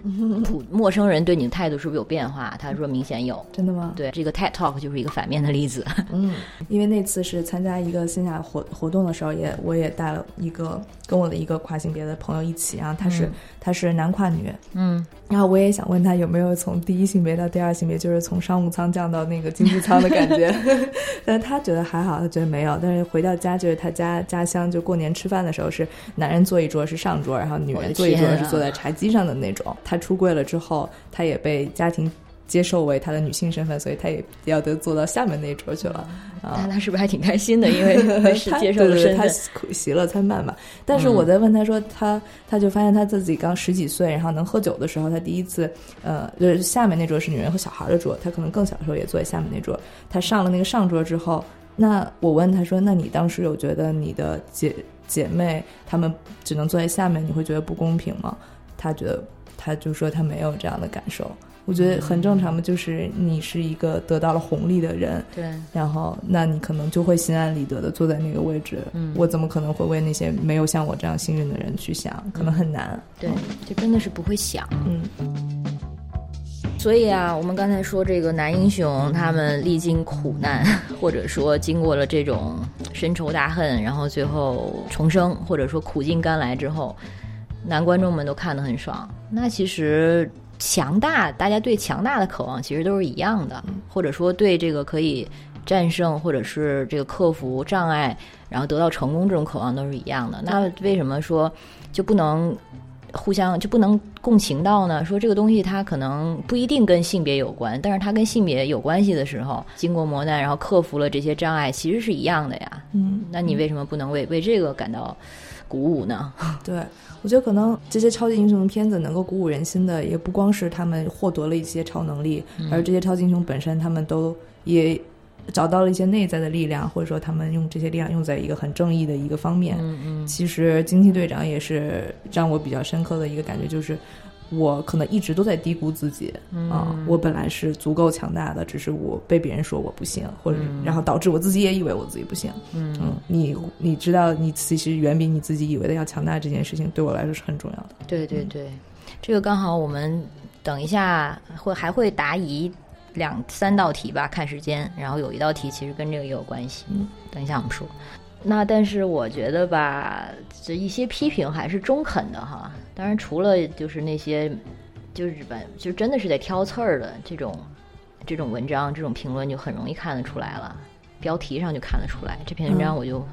A: 普陌生人对你的态度是不是有变化？他说明显有。
B: 真的吗？
A: 对，这个 TED Talk 就是一个反面的例子。
B: 嗯，因为那次是参加一个线下活活动的时候也，我也带了一个跟我的一个跨性别的朋友一起，然后他是、
A: 嗯
B: 他是男跨女，
A: 嗯，
B: 然后我也想问他有没有从第一性别到第二性别，就是从商务舱降到那个经济舱的感觉，但是他觉得还好，他觉得没有。但是回到家就是他家家乡，就过年吃饭的时候是男人坐一桌是上桌，然后女人坐一桌是坐在茶几上的那种。他出柜了之后，他也被家庭。接受为他的女性身份，所以他也要得坐到下面那一桌去了啊。
A: 那他是不是还挺开心的？因为 接受了
B: 对对对他
A: 身份。
B: 苦习了参半嘛。但是
A: 嗯
B: 我在问他说他，他就发现他自己刚十几岁，然后能喝酒的时候，他第一次，呃，就是下面那桌是女人和小孩的桌，他可能更小的时候也坐在下面那桌。他上了那个上桌之后，那我问他说，那你当时有觉得你的姐姐妹她们只能坐在下面，你会觉得不公平吗？他觉得，他就说他没有这样的感受。我觉得很正常嘛，就是你是一个得到了红利的人，
A: 对，
B: 然后那你可能就会心安理得的坐在那个位置。
A: 嗯
B: 我怎么可能会为那些没有像我这样幸运的人去想？可能很难。
A: 对，就真的是不会想。
B: 嗯
A: 所以啊，我们刚才说这个男英雄，他们历经苦难，或者说经过了这种深仇大恨，然后最后重生，或者说苦尽甘来之后，男观众们都看得很爽。那其实强大，大家对强大的渴望其实都是一样的，或者说对这个可以战胜或者是这个克服障碍，然后得到成功这种渴望都是一样的。那为什么说就不能？互相就不能共情到呢？说这个东西它可能不一定跟性别有关，但是它跟性别有关系的时候，经过磨难，然后克服了这些障碍，其实是一样的呀。
B: 嗯，
A: 那你为什么不能为为这个感到鼓舞呢？
B: 对，我觉得可能这些超级英雄的片子能够鼓舞人心的，也不光是他们获得了一些超能力，而这些超级英雄本身，他们都也找到了一些内在的力量，或者说他们用这些力量用在一个很正义的一个方面。
A: 嗯嗯
B: 其实惊奇队长也是让我比较深刻的一个感觉，就是我可能一直都在低估自己啊、我本来是足够强大的，只是我被别人说我不行，或者、然后导致我自己也以为我自己不行。
A: 嗯
B: 嗯，你你知道你其实远比你自己以为的要强大，这件事情对我来说是很重要的。
A: 对对对，这个刚好我们等一下会还会答疑两三道题吧，看时间，然后有一道题其实跟这个也有关系。
B: 嗯，
A: 等一下我们说。那但是我觉得吧，这一些批评还是中肯的哈。当然，除了就是那些就是本就真的是在挑刺儿的这种这种文章、这种评论，就很容易看得出来了。标题上就看得出来，这篇文章我就。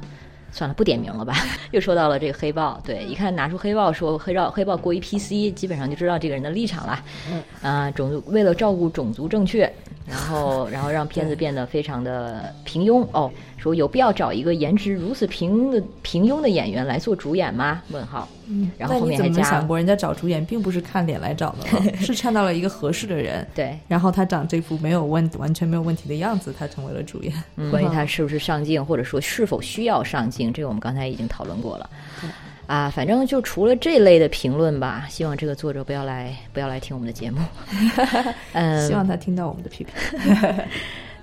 A: 算了，不点名了吧。又说到了这个黑豹，对，一看拿出黑豹说黑豹黑豹过于 PC，基本上就知道这个人的立场了。
B: 嗯，
A: 啊，种族为了照顾种族正确，然后然后让片子变得非常的平庸哦。说有必要找一个颜值如此平的平庸的演员来做主演吗？问号。
B: 嗯，
A: 然后后面还加
B: 想过，人家找主演并不是看脸来找的，是看到了一个合适的人。
A: 对，
B: 然后他长这副没有问完全没有问题的样子，他成为了主演。
A: 关于他是不是上镜，或者说是否需要上镜，这个我们刚才已经讨论过了。啊，反正就除了这类的评论吧，希望这个作者不要来不要来听我们的节目。嗯，
B: 希望他听到我们的批评。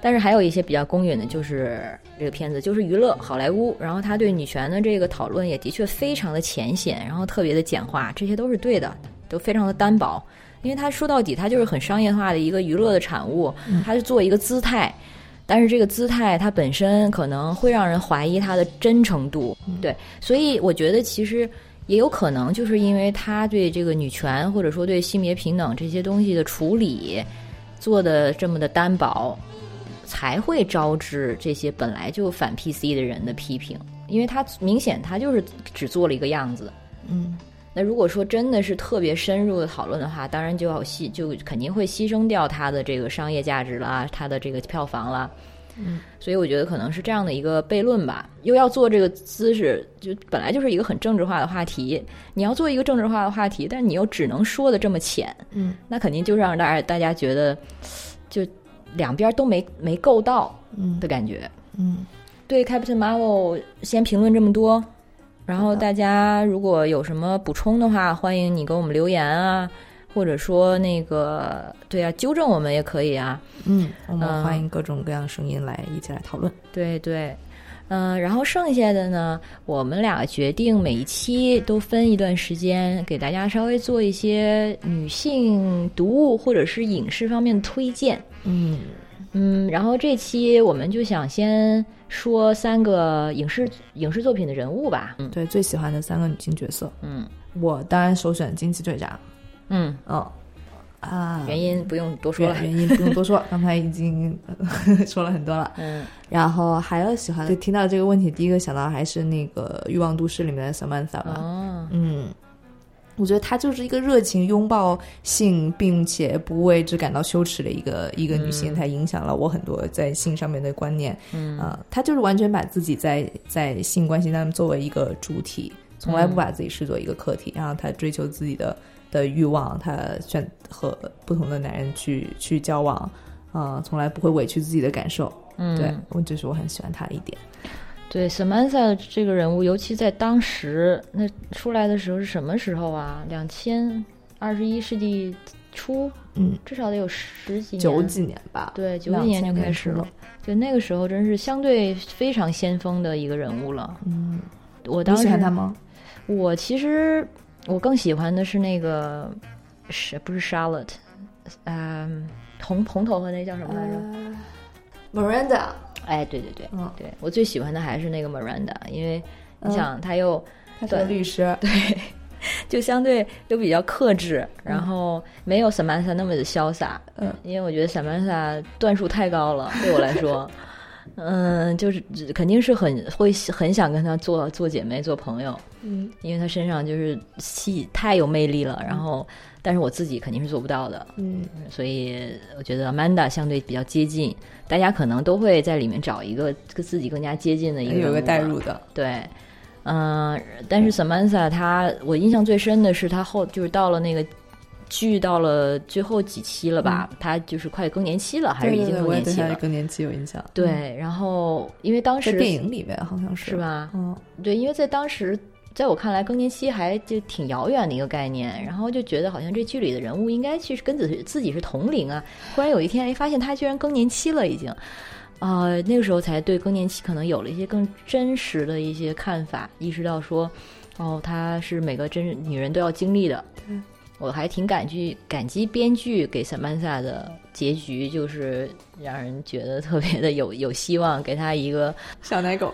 A: 但是还有一些比较公允的，就是这个片子就是娱乐好莱坞，然后他对女权的这个讨论也的确非常的浅显，然后特别的简化，这些都是对的，都非常的单薄，因为他说到底，他就是很商业化的一个娱乐的产物，他是做一个姿态，但是这个姿态它本身可能会让人怀疑它的真诚度，对，所以我觉得其实也有可能就是因为他对这个女权或者说对性别平等这些东西的处理做的这么的单薄。才会招致这些本来就反 PC 的人的批评，因为他明显他就是只做了一个样子。
B: 嗯，
A: 那如果说真的是特别深入的讨论的话，当然就要牺就肯定会牺牲掉他的这个商业价值啦，他的这个票房啦。
B: 嗯，
A: 所以我觉得可能是这样的一个悖论吧。又要做这个姿势，就本来就是一个很政治化的话题，你要做一个政治化的话题，但是你又只能说的这么浅，
B: 嗯，
A: 那肯定就让大家大家觉得就。两边都没没够到，
B: 嗯。
A: 的感觉，
B: 嗯，
A: 对，Captain Marvel 先评论这么多，然后大家如果有什么补充的话，欢迎你给我们留言啊，或者说那个对啊，纠正我们也可以啊，
B: 嗯，我们欢迎各种各样的声音来一起来讨论，
A: 对对，嗯，然后剩下的呢，我们俩决定每一期都分一段时间给大家稍微做一些女性读物或者是影视方面的推荐。
B: 嗯
A: 嗯，然后这期我们就想先说三个影视影视作品的人物吧。嗯，
B: 对，最喜欢的三个女性角色。
A: 嗯，
B: 我当然首选惊奇队长。
A: 嗯
B: 嗯啊，
A: 原因不用多说了，
B: 原因不用多说，刚才已经 说了很多了。
A: 嗯，
B: 然后还有喜欢，就听到这个问题，第一个想到还是那个《欲望都市》里面的 Samantha 吧。
A: 哦，
B: 嗯。我觉得她就是一个热情拥抱性，并且不为之感到羞耻的一个一个女性，她影响了我很多在性上面的观念。
A: 嗯
B: 啊，她就是完全把自己在在性关系当中作为一个主体，从来不把自己视作一个客体。然后她追求自己的的欲望，她选和不同的男人去去交往，啊，从来不会委屈自己的感受。
A: 嗯，
B: 对我这是我很喜欢她的一点。
A: 对，Samantha 这个人物，尤其在当时那出来的时候是什么时候啊？两千二十一世纪初，
B: 嗯，
A: 至少得有十几年，
B: 九几年吧？
A: 对，九几年就开始了。就那个时候，真是相对非常先锋的一个人物了。
B: 嗯，
A: 我当时
B: 喜欢他吗？
A: 我其实我更喜欢的是那个是不是 Charlotte？嗯，红红头发那叫什么来
B: 着？Miranda。
A: 哎，对对对，
B: 嗯，
A: 对我最喜欢的还是那个 Miranda，因为你想，他又
B: 他是律师，
A: 对，就相对又比较克制，然后没有 Samantha 那么的潇洒，
B: 嗯，
A: 因为我觉得 Samantha 段数太高了，对我来说，嗯，就是肯定是很会很想跟她做做姐妹、做朋友，
B: 嗯，
A: 因为她身上就是戏太有魅力了，然后。但是我自己肯定是做不到的，
B: 嗯，
A: 所以我觉得 Amanda 相对比较接近，大家可能都会在里面找一个跟自己更加接近的一个，
B: 有个代入的，
A: 对，嗯，但是 Samantha 她，我印象最深的是她后就是到了那个剧到了最后几期了吧，他就是快更年期了，还是已经更年期了？
B: 更年期有印象，
A: 对，然后因为当时
B: 电影里面好像是
A: 是吧？
B: 嗯，
A: 对，因为在当时。在我看来，更年期还就挺遥远的一个概念，然后就觉得好像这剧里的人物应该去跟自自己是同龄啊。忽然有一天，哎，发现他居然更年期了，已经，啊，那个时候才对更年期可能有了一些更真实的一些看法，意识到说，哦，他是每个真女人都要经历的。我还挺感激感激编剧给萨曼萨的结局，就是让人觉得特别的有有希望，给他一个
B: 小奶狗，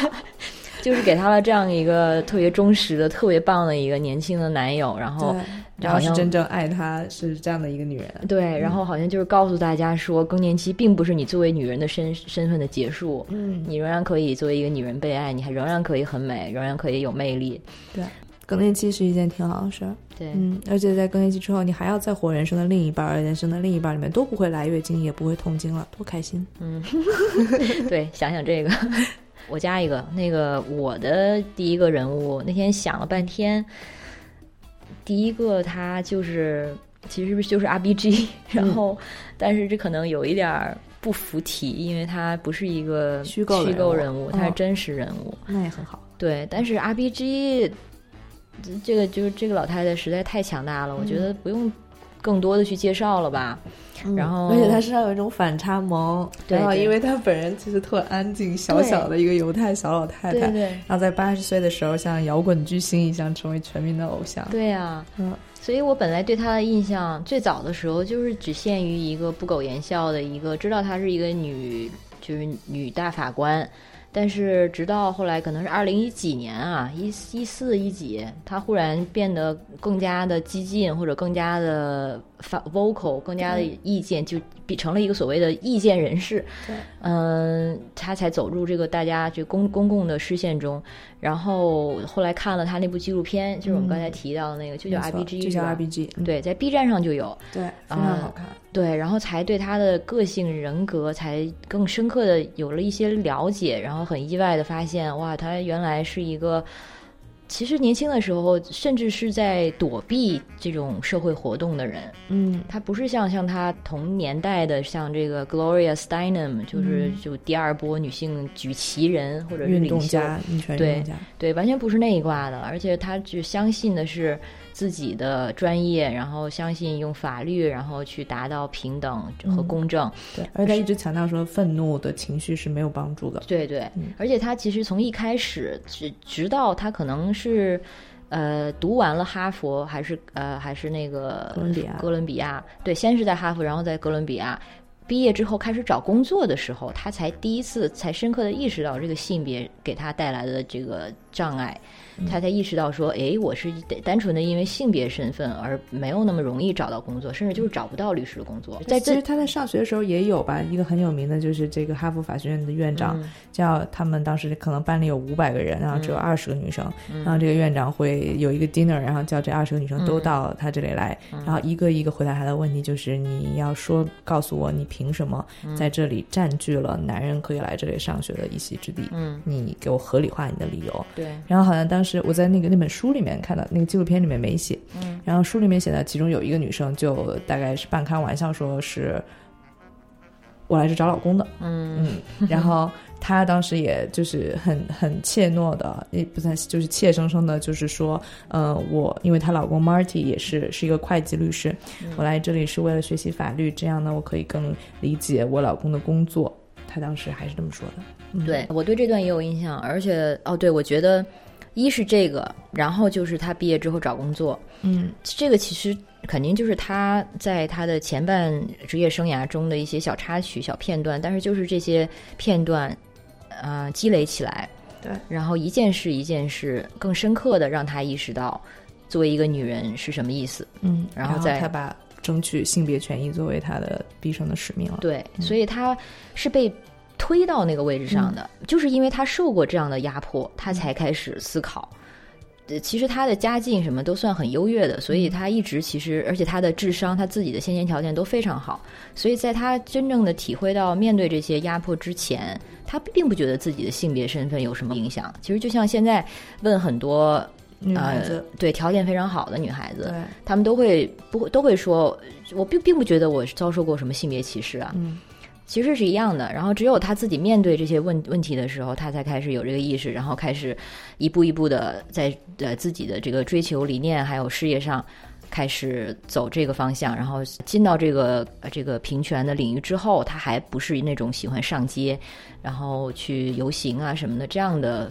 A: 就是给他了这样一个特别忠实的、特别棒的一个年轻的男友，然后
B: 然后是真正爱她是这样的一个女人，
A: 对，然后好像就是告诉大家说，更年期并不是你作为女人的身身份的结束，
B: 嗯，
A: 你仍然可以作为一个女人被爱，你还仍然可以很美，仍然可以有魅力，
B: 对。更年期是一件挺好的事儿，
A: 对，
B: 嗯，而且在更年期之后，你还要再活人生的另一半，而人生的另一半里面都不会来月经，也不会痛经了，多开心！
A: 嗯，对，想想这个，我加一个，那个我的第一个人物，那天想了半天，第一个他就是其实就是 R B G，然后但是这可能有一点儿不服体，因为他不是一个
B: 虚构
A: 虚构人
B: 物，
A: 他是真实人物，
B: 那也很好。
A: 对，但是 R B G。这个就是这个老太太实在太强大了，我觉得不用更多的去介绍了吧。然后，
B: 而且她身上有一种反差萌，然后因为她本人其实特安静、小小的一个犹太小老太太，然后在八十岁的时候像摇滚巨星一样成为全民的偶像。
A: 对呀，嗯，所以我本来对她的印象最早的时候就是只限于一个不苟言笑的一个，知道她是一个女，就是女大法官。但是直到后来，可能是二零一几年啊，一一四一几，他忽然变得更加的激进，或者更加的发 vocal，更加的意见，就比成了一个所谓的意见人士。
B: 对，
A: 嗯，他才走入这个大家这公公共的视线中。然后后来看了他那部纪录片，就是我们刚才提到的那个，就叫 R B G，
B: 就叫 R B G。
A: 对，在 B 站上就有，
B: 对，非常好看。
A: 对，然后才对他的个性人格才更深刻的有了一些了解，然后很意外的发现，哇，他原来是一个。其实年轻的时候，甚至是在躲避这种社会活动的人。
B: 嗯，
A: 他不是像像他同年代的，像这个 Gloria Steinem，就是就第二波女性举旗人或者是
B: 运动家、女权运动家。
A: 对，完全不是那一挂的，而且他只相信的是。自己的专业，然后相信用法律，然后去达到平等和公正。
B: 对，而且他一直强调说，愤怒的情绪是没有帮助的。
A: 对对，而且他其实从一开始，直直到他可能是，呃，读完了哈佛，还是呃，还是那个
B: 哥伦比亚，
A: 哥伦比亚。对，先是在哈佛，然后在哥伦比亚毕业之后开始找工作的时候，他才第一次才深刻的意识到这个性别给他带来的这个障碍。他才意识到说，哎，我是单纯的因为性别身份而没有那么容易找到工作，甚至就是找不到律师的工作。在
B: 其实他在上学的时候也有吧，一个很有名的就是这个哈佛法学院的院长，叫他们当时可能班里有五百个人，然后只有二十个女生，然后这个院长会有一个 dinner，然后叫这二十个女生都到他这里来，然后一个一个回答他的问题，就是你要说告诉我，你凭什么在这里占据了男人可以来这里上学的一席之地？
A: 嗯，
B: 你给我合理化你的理由。
A: 对，
B: 然后好像当是我在那个那本书里面看到，那个纪录片里面没写。
A: 嗯，
B: 然后书里面写的，其中有一个女生就大概是半开玩笑说是，我来这找老公的。
A: 嗯
B: 嗯，然后她当时也就是很很怯懦的，也不算就是怯生生的，就是说，呃，我因为她老公 Marty 也是是一个会计律师，我来这里是为了学习法律，这样呢，我可以更理解我老公的工作。她当时还是这么说的。
A: 对我对这段也有印象，而且哦，对我觉得。一是这个，然后就是他毕业之后找工作，
B: 嗯，
A: 这个其实肯定就是他在他的前半职业生涯中的一些小插曲、小片段，但是就是这些片段，呃，积累起来，
B: 对，
A: 然后一件事一件事更深刻的让他意识到，作为一个女人是什么意思，
B: 嗯，然
A: 后再
B: 他把争取性别权益作为他的毕生的使命了，
A: 对，所以他是被。推到那个位置上的，就是因为他受过这样的压迫，他才开始思考。呃，其实他的家境什么都算很优越的，所以他一直其实，而且他的智商、他自己的先天条件都非常好。所以在他真正的体会到面对这些压迫之前，他并不觉得自己的性别身份有什么影响。其实就像现在问很多
B: 女孩子，
A: 对条件非常好的女孩子，
B: 对，
A: 他们都会不会都会说，我并并不觉得我遭受过什么性别歧视啊。
B: 嗯。
A: 其实是一样的，然后只有他自己面对这些问问题的时候，他才开始有这个意识，然后开始一步一步的在呃自己的这个追求理念还有事业上开始走这个方向，然后进到这个这个平权的领域之后，他还不是那种喜欢上街，然后去游行啊什么的这样的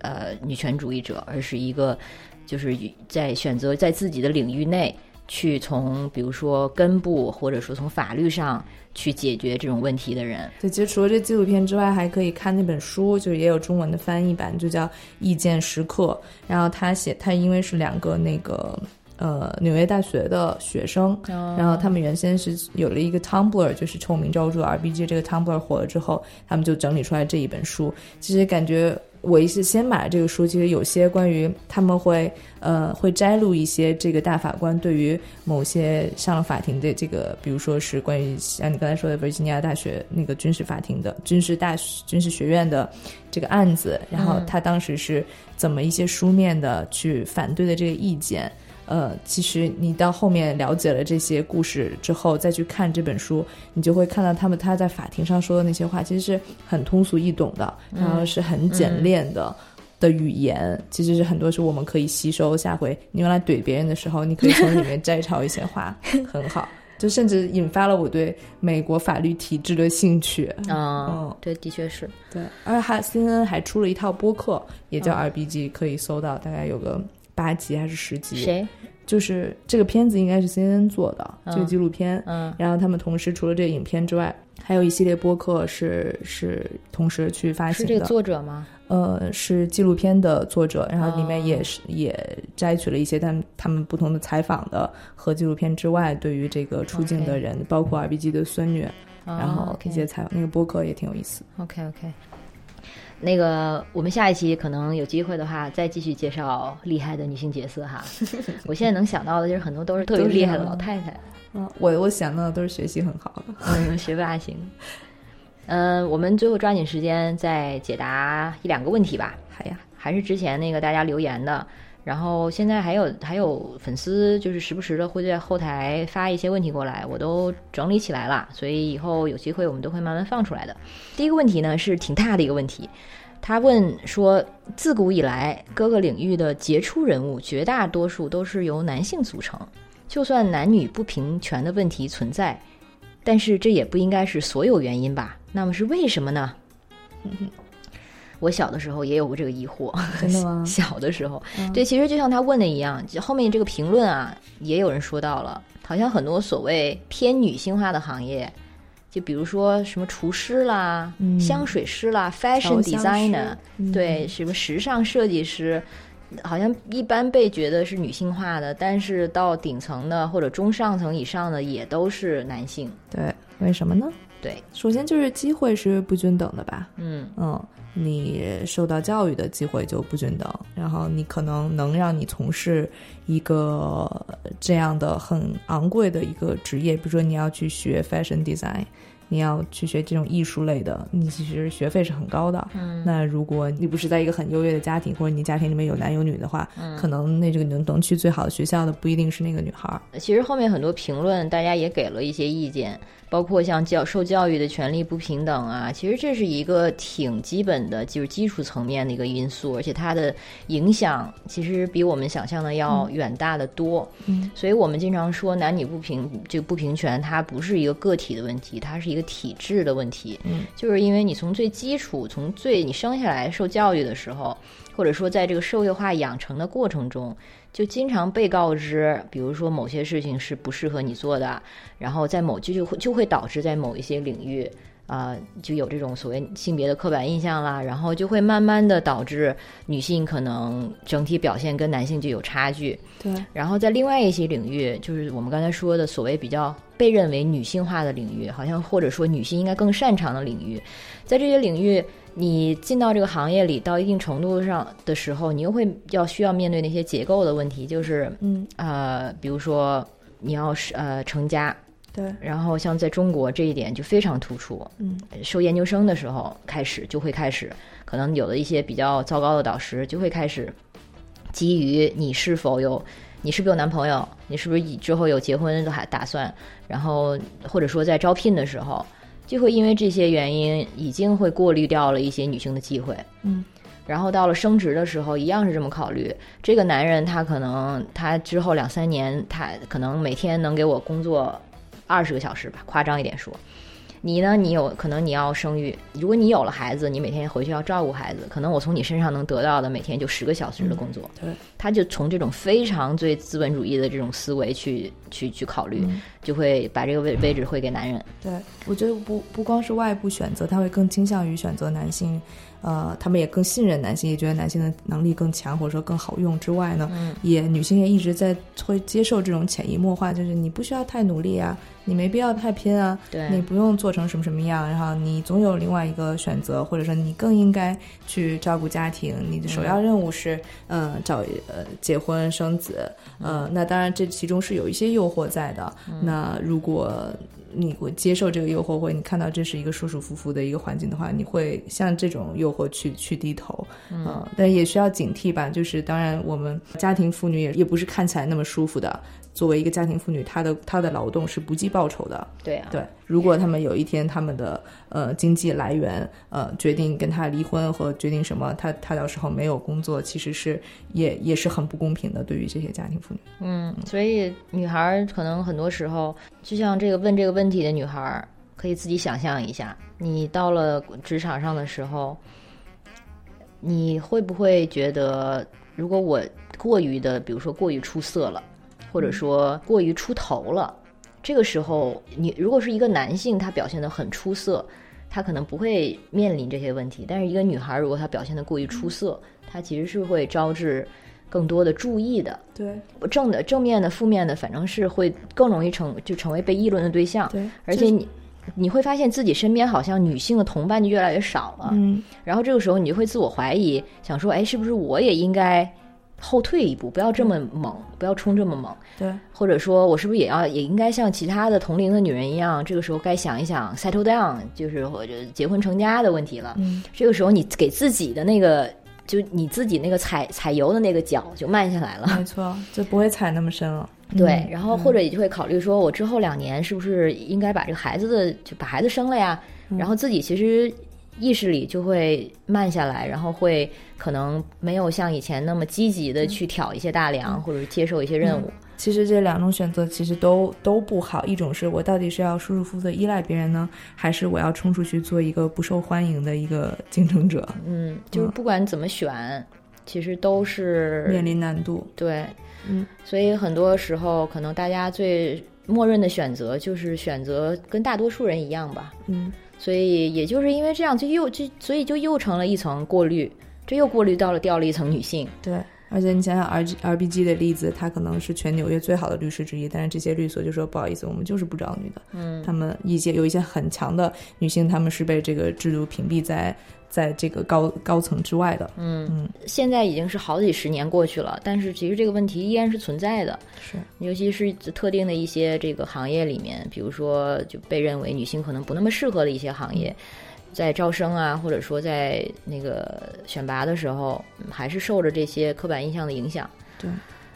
A: 呃女权主义者，而是一个就是在选择在自己的领域内去从比如说根部或者说从法律上去解决这种问题的人。
B: 对，其实除了这纪录片之外，还可以看那本书，就是也有中文的翻译版，就叫《意见时刻》。然后他写，他因为是两个那个。呃，纽约大学的学生，然后他们原先是有了一个 Tumblr，就是臭名昭著 RBG 这个 Tumblr 火了之后，他们就整理出来这一本书。其实感觉我一是先买了这个书，其实有些关于他们会呃会摘录一些这个大法官对于某些上了法庭的这个，比如说是关于像你刚才说的维吉尼亚大学那个军事法庭的军事大军事学院的这个案子，然后他当时是怎么一些书面的去反对的这个意见。呃，其实你到后面了解了这些故事之后，再去看这本书，你就会看到他们他在法庭上说的那些话，其实是很通俗易懂的，然后是很简练的的语言，其实是很多是我们可以吸收。下回你用来怼别人的时候，你可以从里面摘抄一些话，很好。就甚至引发了我对美国法律体制的兴趣。
A: 嗯，对，的确是
B: 对。而且还 CNN 还出了一套播客，也叫 RBG，可以搜到，大概有个。八集还是十集？
A: 谁？
B: 就是这个片子应该是 CNN 做的这个纪录片。嗯，然后他们同时除了这个影片之外，还有一系列播客是是同时去发行
A: 的。是这个作者吗？
B: 呃，是纪录片的作者，然后里面也是也摘取了一些他们他们不同的采访的和纪录片之外对于这个出境的人，包括 RBG 的孙女，然后一些采访那个播客也挺有意思。
A: OK OK。那个，我们下一期可能有机会的话，再继续介绍厉害的女性角色哈。我现在能想到的就是很多都是特别厉害的老太太。
B: 嗯，我我想到的都是学习很好的，
A: 嗯，学霸型。嗯，我们最后抓紧时间再解答一两个问题吧。
B: 好呀，
A: 还是之前那个大家留言的。然后现在还有还有粉丝，就是时不时的会在后台发一些问题过来，我都整理起来了，所以以后有机会我们都会慢慢放出来的。第一个问题呢是挺大的一个问题，他问说，自古以来各个领域的杰出人物绝大多数都是由男性组成，就算男女不平权的问题存在，但是这也不应该是所有原因吧？那么是为什么呢？我小的时候也有过这个疑惑，
B: 真的吗？
A: 小的时候，对，其实就像他问的一样，后面这个评论啊，也有人说到了，好像很多所谓偏女性化的行业，就比如说什么厨师啦、香水师啦、fashion designer，对，什么时尚设计师，好像一般被觉得是女性化的，但是到顶层的或者中上层以上的也都是男性。
B: 对，为什么呢？
A: 对，
B: 首先就是机会是不均等的吧。
A: 嗯
B: 嗯。你受到教育的机会就不均等，然后你可能能让你从事一个这样的很昂贵的一个职业，比如说你要去学 fashion design，你要去学这种艺术类的，你其实学费是很高的。
A: 嗯，
B: 那如果你不是在一个很优越的家庭，或者你家庭里面有男有女的话，嗯可能那这个能能去最好的学校的不一定是那个女孩。
A: 其实后面很多评论，大家也给了一些意见。包括像教受教育的权利不平等啊，其实这是一个挺基本的，就是基础层面的一个因素，而且它的影响其实比我们想象的要远大的多。
B: 嗯，
A: 所以我们经常说男女不平，这个不平权它不是一个个体的问题，它是一个体制的问题。
B: 嗯，
A: 就是因为你从最基础，从最你生下来受教育的时候，或者说在这个社会化养成的过程中。就经常被告知，比如说某些事情是不适合你做的，然后在某就就会就会导致在某一些领域，啊，就有这种所谓性别的刻板印象啦，然后就会慢慢的导致女性可能整体表现跟男性就有差距。
B: 对，
A: 然后在另外一些领域，就是我们刚才说的所谓比较被认为女性化的领域，好像或者说女性应该更擅长的领域，在这些领域。你进到这个行业里到一定程度上的时候，你又会要需要面对那些结构的问题，就是
B: 嗯
A: 呃，比如说你要是呃成家，
B: 对，
A: 然后像在中国这一点就非常突出，
B: 嗯，
A: 收研究生的时候开始就会开始，可能有的一些比较糟糕的导师就会开始基于你是否有你是不是有男朋友，你是不是以之后有结婚的还打算，然后或者说在招聘的时候。就会因为这些原因，已经会过滤掉了一些女性的机会。
B: 嗯，
A: 然后到了升职的时候，一样是这么考虑。这个男人他可能他之后两三年，他可能每天能给我工作二十个小时吧，夸张一点说。你呢？你有可能你要生育，如果你有了孩子，你每天回去要照顾孩子，可能我从你身上能得到的每天就十个小时的工作。
B: 对，
A: 他就从这种非常最资本主义的这种思维去去去考虑，就会把这个位位置会给男人。
B: 对，我觉得不不光是外部选择，他会更倾向于选择男性。呃，他们也更信任男性，也觉得男性的能力更强，或者说更好用之外呢，也女性也一直在会接受这种潜移默化，就是你不需要太努力啊，你没必要太拼啊，
A: 对
B: 你不用做成什么什么样，然后你总有另外一个选择，或者说你更应该去照顾家庭，你的首要任务是嗯找呃结婚生子，呃，那当然这其中是有一些诱惑在的，那如果。你会接受这个诱惑，或者你看到这是一个舒舒服服的一个环境的话，你会向这种诱惑去去低头，嗯，但也需要警惕吧。就是当然，我们家庭妇女也也不是看起来那么舒服的。作为一个家庭妇女，她的她的劳动是不计报酬的。
A: 对啊，
B: 对。如果他们有一天他们的呃经济来源呃决定跟他离婚和决定什么，他他到时候没有工作，其实是也也是很不公平的，对于这些家庭妇女。
A: 嗯，所以女孩可能很多时候，就像这个问这个问题的女孩，可以自己想象一下，你到了职场上的时候，你会不会觉得，如果我过于的，比如说过于出色了？或者说过于出头了，这个时候你如果是一个男性，他表现得很出色，他可能不会面临这些问题。但是一个女孩，如果她表现得过于出色，她其实是会招致更多的注意的。
B: 对，
A: 正的、正面的、负面的，反正是会更容易成就成为被议论的对象。
B: 对，
A: 而且你你会发现自己身边好像女性的同伴就越来越少了。
B: 嗯，
A: 然后这个时候你就会自我怀疑，想说，哎，是不是我也应该？后退一步，不要这么猛，不要冲这么猛。
B: 对，
A: 或者说我是不是也要也应该像其他的同龄的女人一样，这个时候该想一想 settle down，就是或者结婚成家的问题了。
B: 嗯，
A: 这个时候你给自己的那个，就你自己那个踩踩油的那个脚就慢下来了。
B: 没错，就不会踩那么深了。
A: 对，然后或者也就会考虑说，我之后两年是不是应该把这个孩子的就把孩子生了呀？然后自己其实。意识里就会慢下来，然后会可能没有像以前那么积极的去挑一些大梁，或者是接受一些任务。
B: 其实这两种选择其实都都不好。一种是我到底是要舒舒服服的依赖别人呢，还是我要冲出去做一个不受欢迎的一个竞争者？
A: 嗯，就是不管怎么选，其实都是
B: 面临难度。
A: 对，
B: 嗯，
A: 所以很多时候可能大家最默认的选择就是选择跟大多数人一样吧。
B: 嗯。
A: 所以，也就是因为这样，就又就所以就又成了一层过滤，这又过滤到了掉了一层女性。
B: 对，而且你想想 R G R B G 的例子，他可能是全纽约最好的律师之一，但是这些律所就说不好意思，我们就是不招女的。
A: 嗯，
B: 他们一些有一些很强的女性，他们是被这个制度屏蔽在。在这个高高层之外的，
A: 嗯嗯，现在已经是好几十年过去了，但是其实这个问题依然是存在的，
B: 是，
A: 尤其是特定的一些这个行业里面，比如说就被认为女性可能不那么适合的一些行业，在招生啊，或者说在那个选拔的时候，还是受着这些刻板印象的影响，
B: 对。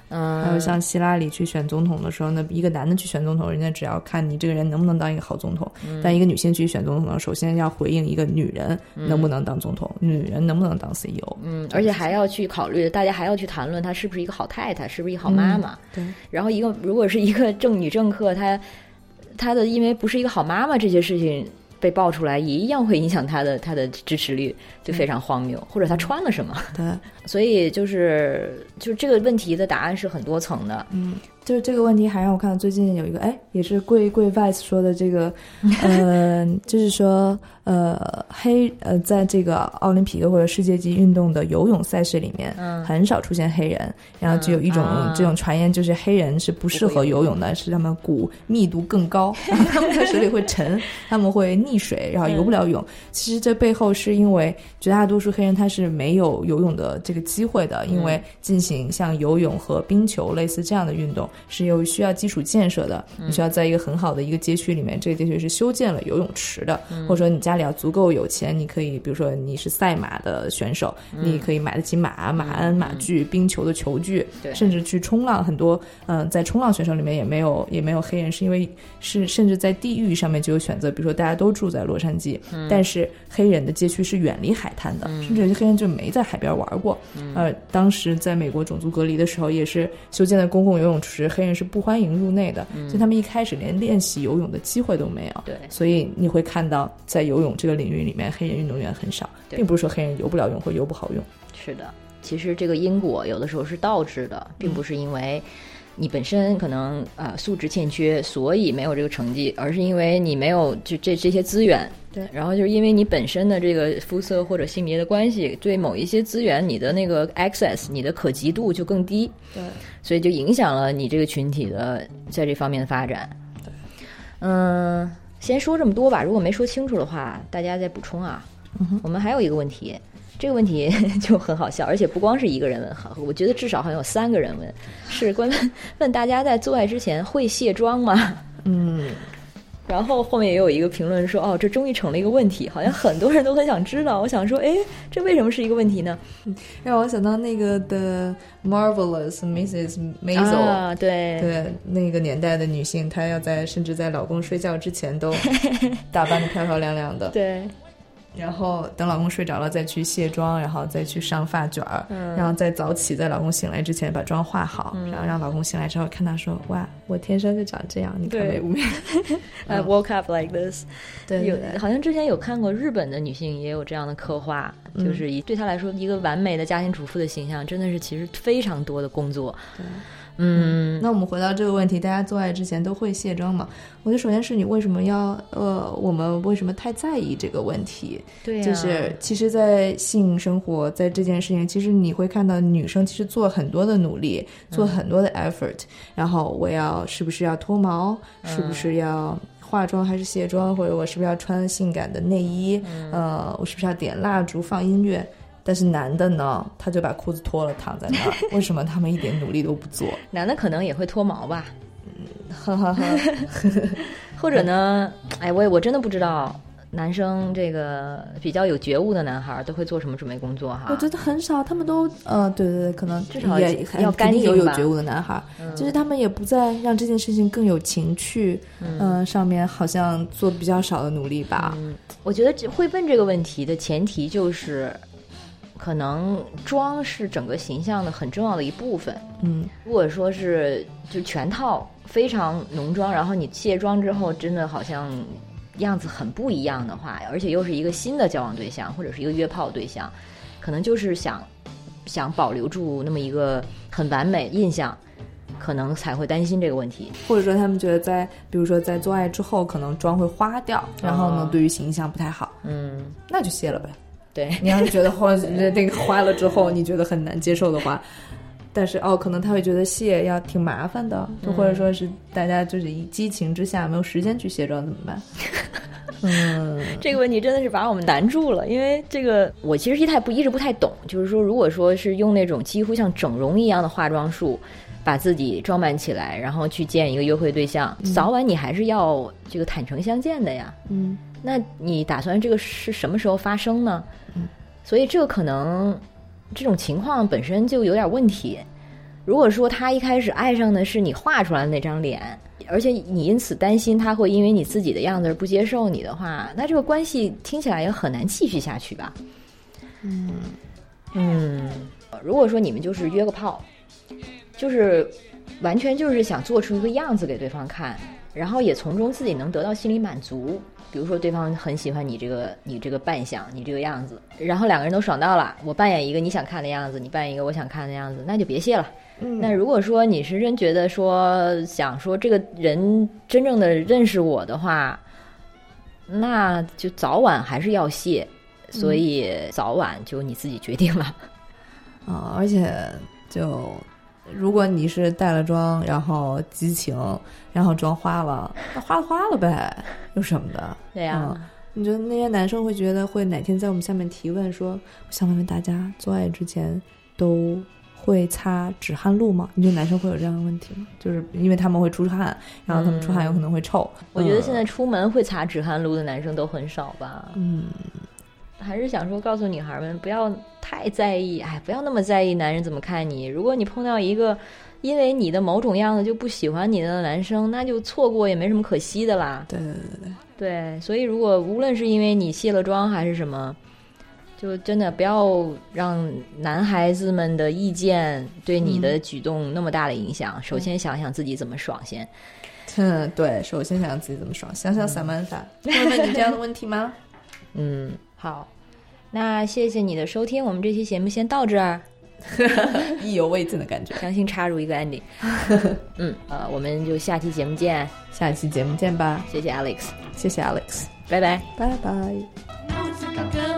A: 嗯，
B: 还有像希拉里去选总统的时候，那一个男的去选总统，人家只要看你这个人能不能当一个好总统；但一个女性去选总统呢，首先要回应一个女人能不能当总统，女人能不能当 CEO。
A: 嗯，而且还要去考虑，大家还要去谈论她是不是一个好太太，是不是一个好妈妈。
B: 对。
A: 然后一个如果是一个正女政客，她她的因为不是一个好妈妈这些事情。被爆出来也一样会影响他的他的支持率，就非常荒谬。或者他穿了什么？
B: 对，
A: 所以就是就是这个问题的答案是很多层的。
B: 嗯。就是这个问题还让我看到最近有一个哎，也是贵贵 vice 说的这个，呃，就是说呃黑呃在这个奥林匹克或者世界级运动的游泳赛事里面，
A: 嗯，
B: 很少出现黑人，然后就有一种这种传言，就是黑人是不适合游泳的，是他们骨密度更高，然后他们在水里会沉，他们会溺水，然后游不了泳。其实这背后是因为绝大多数黑人他是没有游泳的这个机会的，因为进行像游泳和冰球类似这样的运动。是有需要基础建设的，你需要在一个很好的一个街区里面，这个街区是修建了游泳池的，或者说你家里要足够有钱，你可以，比如说你是赛马的选手，你可以买得起马、马鞍、马具、冰球的球具，甚至去冲浪。很多嗯，在冲浪选手里面也没有也没有黑人，是因为是甚至在地域上面就有选择，比如说大家都住在洛杉矶，但是黑人的街区是远离海滩的，甚至有些黑人就没在海边玩过。呃，当时在美国种族隔离的时候，也是修建的公共游泳池。实黑人是不欢迎入内的，所以他们一开始连练习游泳的机会都没有。
A: 对，
B: 所以你会看到在游泳这个领域里面，黑人运动员很少，并不是说黑人游不了泳或游不好泳。
A: 是的，其实这个因果有的时候是倒置的，并不是因为你本身可能呃素质欠缺，所以没有这个成绩，而是因为你没有就这这些资源。
B: 对
A: 然后就是因为你本身的这个肤色或者性别的关系，对某一些资源你的那个 access，你的可及度就更低，
B: 对，
A: 所以就影响了你这个群体的在这方面的发展。
B: 对，
A: 嗯，先说这么多吧，如果没说清楚的话，大家再补充啊。我们还有一个问题，这个问题 就很好笑，而且不光是一个人问，好，我觉得至少好像有三个人问，是关问问大家在做爱之前会卸妆吗？
B: 嗯，
A: 然后后面也有一个评论说，哦，这终于成了一个问题，好像很多人都很想知道。我想说，哎，这为什么是一个问题呢？
B: 让我想到那个的 Marvelous Mrs. Maisel，、
A: 啊，对，
B: 对那个年代的女性，她要在甚至在老公睡觉之前都打扮的漂漂亮亮的，
A: 对，
B: 然后等老公睡着了再去卸妆，然后再去上发卷儿，
A: 嗯
B: 然后再早起，在老公醒来之前把妆化好，然后让老公醒来之后看他说：“哇，我天生就长这样，你看
A: 对
B: 美不美
A: I woke up like this。？”有
B: 对对对
A: 好像之前有看过日本的女性也有这样的刻画，就是以对她来说一个完美的家庭主妇的形象，真的是其实非常多的工作。嗯，
B: 那我们回到这个问题，大家做爱之前都会卸妆吗？我觉得首先是你为什么要呃，我们为什么太在意这个问题？
A: 对呀、
B: 就是其实，在性生活在这件事情，其实你会看到女生其实做很多的努力，做很多的 effort，、然后我要是不是要脱毛，是不是要化妆还是卸妆，或者我是不是要穿性感的内衣，呃，我是不是要点蜡烛放音乐？但是男的呢，他就把裤子脱了躺在那儿，为什么他们一点努力都不做？
A: 男的可能也会脱毛吧，
B: 哈哈哈。
A: 或者呢，哎，我也我真的不知道。男生这个比较有觉悟的男孩儿都会做什么准备工作哈？
B: 我觉得很少，他们都呃，对对对，可能
A: 至少
B: 也
A: 要干净吧
B: 有觉悟的男孩儿，就是他们也不再让这件事情更有情趣，嗯、上面好像做比较少的努力吧。
A: 嗯我觉得这会问这个问题的前提就是，可能妆是整个形象的很重要的一部分。
B: 嗯，
A: 如果说是就全套非常浓妆，然后你卸妆之后，真的好像样子很不一样的话，而且又是一个新的交往对象或者是一个约炮对象，可能就是想想保留住那么一个很完美印象，可能才会担心这个问题。
B: 或者说他们觉得在比如说在做爱之后，可能妆会花掉，然后呢，
A: 哦
B: 对于形象不太好，
A: 嗯，
B: 那就卸了呗。
A: 对，
B: 你要是觉得花那个花了之后，你觉得很难接受的话。但是哦，可能他会觉得卸要挺麻烦的，就或者说是大家就是一激情之下没有时间去卸妆怎么办？嗯，
A: 这个问题真的是把我们难住了，因为这个我其实一太不一直不太懂，就是说，如果说是用那种几乎像整容一样的化妆术，把自己装扮起来，然后去见一个约会对象，早晚你还是要这个坦诚相见的呀。
B: 嗯，
A: 那你打算这个是什么时候发生呢？嗯所以这个可能这种情况本身就有点问题。如果说他一开始爱上的是你画出来的那张脸，而且你因此担心他会因为你自己的样子而不接受你的话，那这个关系听起来也很难继续下去吧？嗯嗯，如果说你们就是约个炮，就是完全就是想做出一个样子给对方看，然后也从中自己能得到心理满足。比如说，对方很喜欢你这个你这个扮相，你这个样子，然后两个人都爽到了。我扮演一个你想看的样子，你扮演一个我想看的样子，那就别谢了。
B: 嗯
A: 那如果说你是真觉得说想说这个人真正的认识我的话，那就早晚还是要谢，所以早晚就你自己决定了。
B: 啊、而且就如果你是带了妆，然后激情，然后妆花了，那花了花了呗，有什么的？
A: 对呀、
B: 嗯你觉得那些男生会觉得会哪天在我们下面提问说，我想问问大家，做爱之前都会擦止汗露吗？你觉得男生会有这样的问题吗？就是因为他们会出汗，然后他们出汗有可能会臭。
A: 我觉得现在出门会擦止汗露的男生都很少吧。
B: 嗯，
A: 还是想说告诉女孩们不要太在意，哎，不要那么在意男人怎么看你。如果你碰到一个因为你的某种样子就不喜欢你的男生，那就错过也没什么可惜的啦。
B: 对对对对，
A: 对，所以如果无论是因为你卸了妆还是什么，就真的不要让男孩子们的意见对你的举动那么大的影响。首先想想自己怎么爽先。
B: 嗯，对，首先想想自己怎么爽，想想萨曼莎会问你这样的问题吗？
A: 嗯，好，那谢谢你的收听，我们这期节目先到这儿。
B: 意犹未尽的感觉，
A: 强行插入一个 ending。嗯，呃，我们就下期节目见，
B: 下期节目见吧。
A: 谢谢 Alex，
B: 谢谢 Alex，
A: 拜拜，
B: 拜拜。